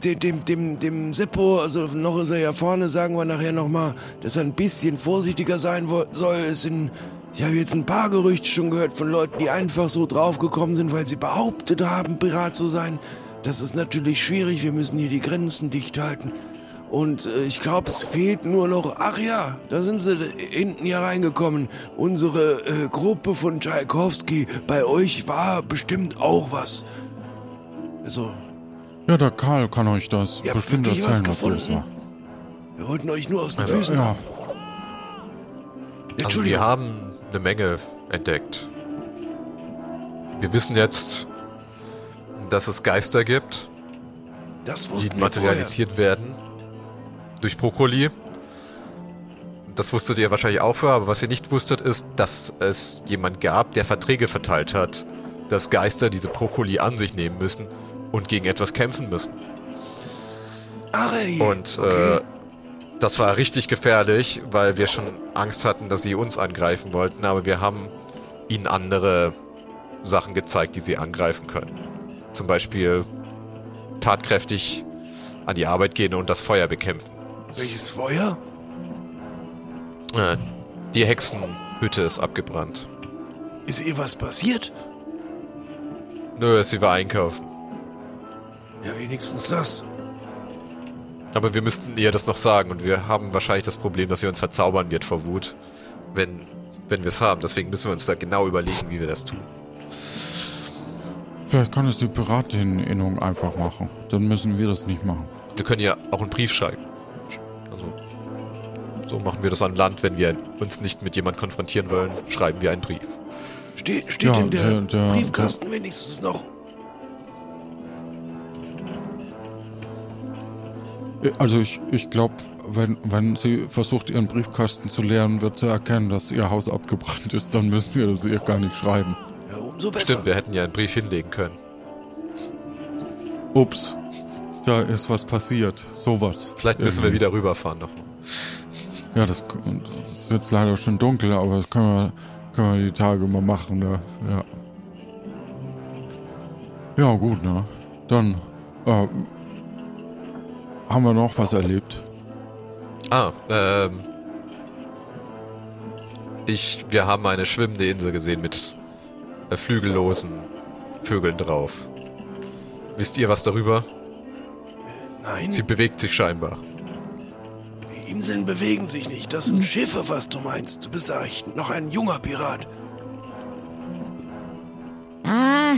dem, dem, dem, dem, Seppo, also noch ist er ja vorne, sagen wir nachher nochmal, dass er ein bisschen vorsichtiger sein soll. Es sind, ich habe jetzt ein paar Gerüchte schon gehört von Leuten, die einfach so draufgekommen sind, weil sie behauptet haben, Pirat zu sein. Das ist natürlich schwierig, wir müssen hier die Grenzen dicht halten. Und äh, ich glaube, es fehlt nur noch. Ach ja, da sind sie hinten ja reingekommen. Unsere äh, Gruppe von Tschaikowski. Bei euch war bestimmt auch was. Also, Ja, der Karl kann euch das Ihr habt bestimmt wirklich was erzählen, was los gefunden? war. wir wollten euch nur aus den Ja, Füßen Ja, haben. Also wir haben eine Menge entdeckt. Wir wissen jetzt, dass es Geister gibt, das die wir vorher. materialisiert werden durch Brokkoli. Das wusstet ihr wahrscheinlich auch vorher, aber was ihr nicht wusstet, ist, dass es jemand gab, der Verträge verteilt hat, dass Geister diese Brokkoli an sich nehmen müssen und gegen etwas kämpfen müssen. Ey. Und okay. äh, das war richtig gefährlich, weil wir schon Angst hatten, dass sie uns angreifen wollten, aber wir haben ihnen andere Sachen gezeigt, die sie angreifen können. Zum Beispiel tatkräftig an die Arbeit gehen und das Feuer bekämpfen. Welches Feuer? Äh, die Hexenhütte ist abgebrannt. Ist ihr was passiert? Nö, sie war einkaufen. Ja, wenigstens das. Aber wir müssten ihr das noch sagen und wir haben wahrscheinlich das Problem, dass sie uns verzaubern wird vor Wut, wenn, wenn wir es haben. Deswegen müssen wir uns da genau überlegen, wie wir das tun. vielleicht kann es die Piratin-Innung einfach machen. Dann müssen wir das nicht machen. Wir können ja auch einen Brief schreiben. So machen wir das an Land, wenn wir uns nicht mit jemand konfrontieren wollen, schreiben wir einen Brief. Steht, steht Ja, in der, der- der- Briefkasten wenigstens noch. Also ich, ich glaube, wenn, wenn sie versucht, ihren Briefkasten zu leeren, wird sie erkennen, dass ihr Haus abgebrannt ist. Dann müssen wir das ihr gar nicht schreiben. Ja, umso besser. Stimmt, wir hätten ja einen Brief hinlegen können. Ups, da ist was passiert. Sowas. Vielleicht müssen wir Irgendwie. wieder rüberfahren noch. Ja, das es ist jetzt leider schon dunkel, aber das können wir, können wir die Tage mal machen, ne? Ja. Ja, gut, ne? Dann äh, haben wir noch was erlebt. Ah, ähm. Ich, wir haben eine schwimmende Insel gesehen mit äh, flügellosen Vögeln drauf. Wisst ihr was darüber? Nein, Sie bewegt sich scheinbar. Inseln bewegen sich nicht. Das sind Schiffe, was du meinst. Du bist eigentlich noch ein junger Pirat. Ah,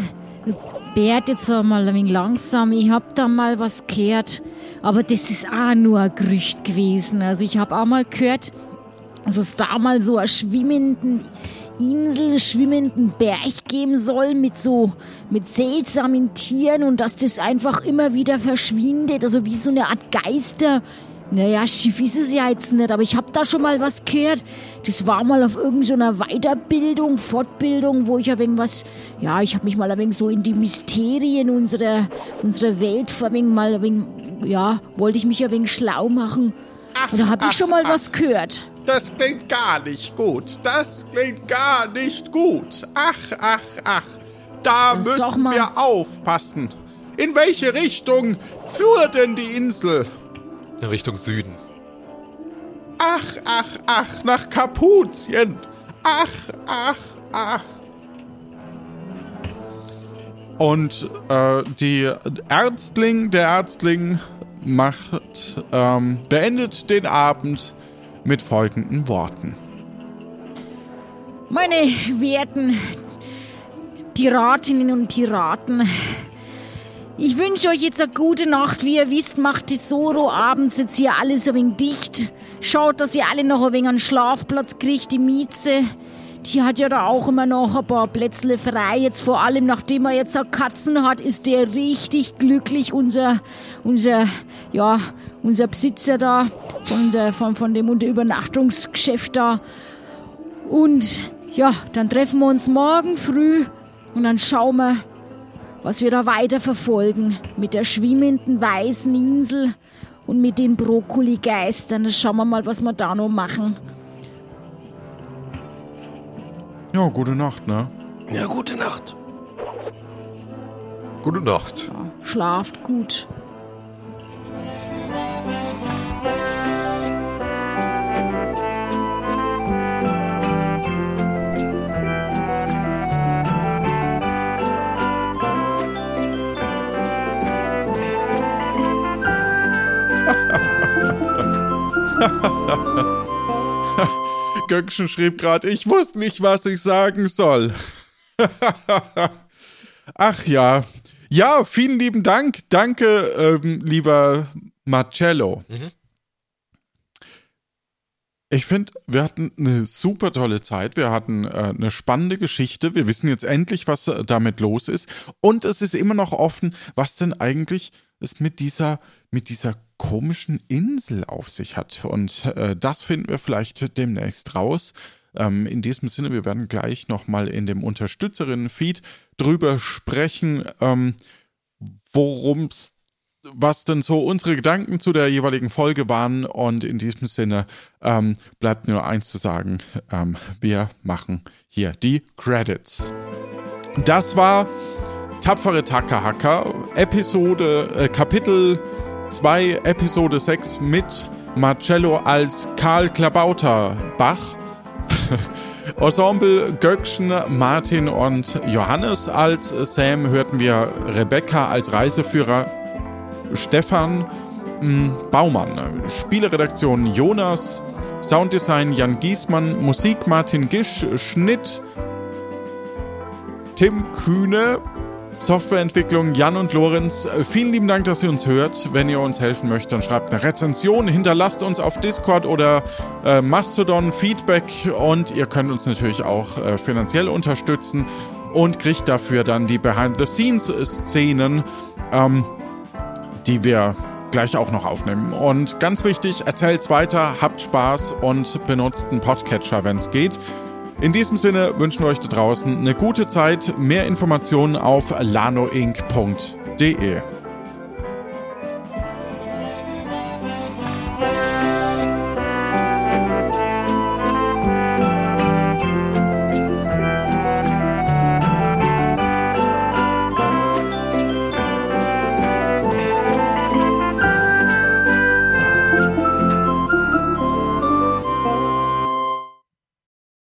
Bert, jetzt so mal ein wenig langsam. Ich hab da mal was gehört. Aber das ist auch nur ein Gerücht gewesen. Also ich hab auch mal gehört, dass es da mal so einen schwimmenden Insel, schwimmenden Berg geben soll mit so, mit seltsamen Tieren und dass das einfach immer wieder verschwindet. Also wie so eine Art Geister. Naja, Schiff ist es ja jetzt nicht, aber ich hab da schon mal was gehört. Das war mal auf irgendeiner Weiterbildung, Fortbildung, wo ich ein wenig was, ja, ich hab mich mal ein wenig so in die Mysterien unserer, unserer Welt ein wenig mal ein wenig, ja, wollte ich mich ein wenig schlau machen. Und da hab ich schon mal was gehört. Das klingt gar nicht gut. Das klingt gar nicht gut. Ach, ach, ach. Da Dann müssen wir aufpassen. In welche Richtung führt denn die Insel? In Richtung Süden. Ach, ach, ach, nach Kapuzien. Ach, ach, ach. Und äh, die Ärztling, der Ärztling macht, ähm, beendet den Abend mit folgenden Worten. Meine werten Piratinnen und Piraten, ich wünsche euch jetzt eine gute Nacht. Wie ihr wisst, macht Tesoro abends jetzt hier alles ein wenig dicht. Schaut, dass ihr alle noch ein wenig einen Schlafplatz kriegt. Die Mieze, die hat ja da auch immer noch ein paar Plätzle frei. Jetzt vor allem, nachdem er jetzt auch Katzen hat, ist der richtig glücklich. Unser, unser, ja, unser Besitzer da, von, unser, von, von dem Übernachtungsgeschäft da. Und ja, dann treffen wir uns morgen früh und dann schauen wir, was wir da weiter verfolgen. Mit der schwimmenden weißen Insel und mit den Brokkoligeistern. Schauen wir mal, was wir da noch machen. Ja, gute Nacht, ne? Ja, gute Nacht. Gute Nacht. Schlaft gut. Göckchen schrieb gerade, ich wusste nicht, was ich sagen soll. Ach ja. Ja, vielen lieben Dank. Danke, ähm, lieber Marcello. Ich finde, wir hatten eine super tolle Zeit. Wir hatten äh, eine spannende Geschichte. Wir wissen jetzt endlich, was äh, damit los ist. Und es ist immer noch offen, was denn eigentlich es mit dieser, mit dieser komischen Insel auf sich hat. Und äh, das finden wir vielleicht demnächst raus. Ähm, in diesem Sinne, wir werden gleich nochmal in dem Unterstützerinnen-Feed drüber sprechen, ähm, es was denn so unsere Gedanken zu der jeweiligen Folge waren. Und in diesem Sinne ähm, bleibt nur eins zu sagen. Ähm, wir machen hier die Credits. Das war Tapfere Takahaka, Episode, äh, Kapitel 2, Episode 6 mit Marcello als Karl Klabauterbach. Ensemble Göckchen, Martin und Johannes. Als Sam hörten wir Rebecca als Reiseführer, Stefan mh, Baumann, Spieleredaktion Jonas, Sounddesign Jan Giesmann, Musik Martin Gisch, Schnitt Tim Kühne, Softwareentwicklung Jan und Lorenz. Äh, Vielen lieben Dank, dass ihr uns hört. Wenn ihr uns helfen möchtet, dann schreibt eine Rezension, hinterlasst uns auf Discord oder äh, Mastodon Feedback und ihr könnt uns natürlich auch äh, finanziell unterstützen und kriegt dafür dann die Behind-the-Scenes-Szenen, ähm, die wir gleich auch noch aufnehmen. Und ganz wichtig, erzählt's weiter, habt Spaß und benutzt einen Podcatcher, wenn es geht. In diesem Sinne wünschen wir euch da draußen eine gute Zeit. Mehr Informationen auf lanoinc.de.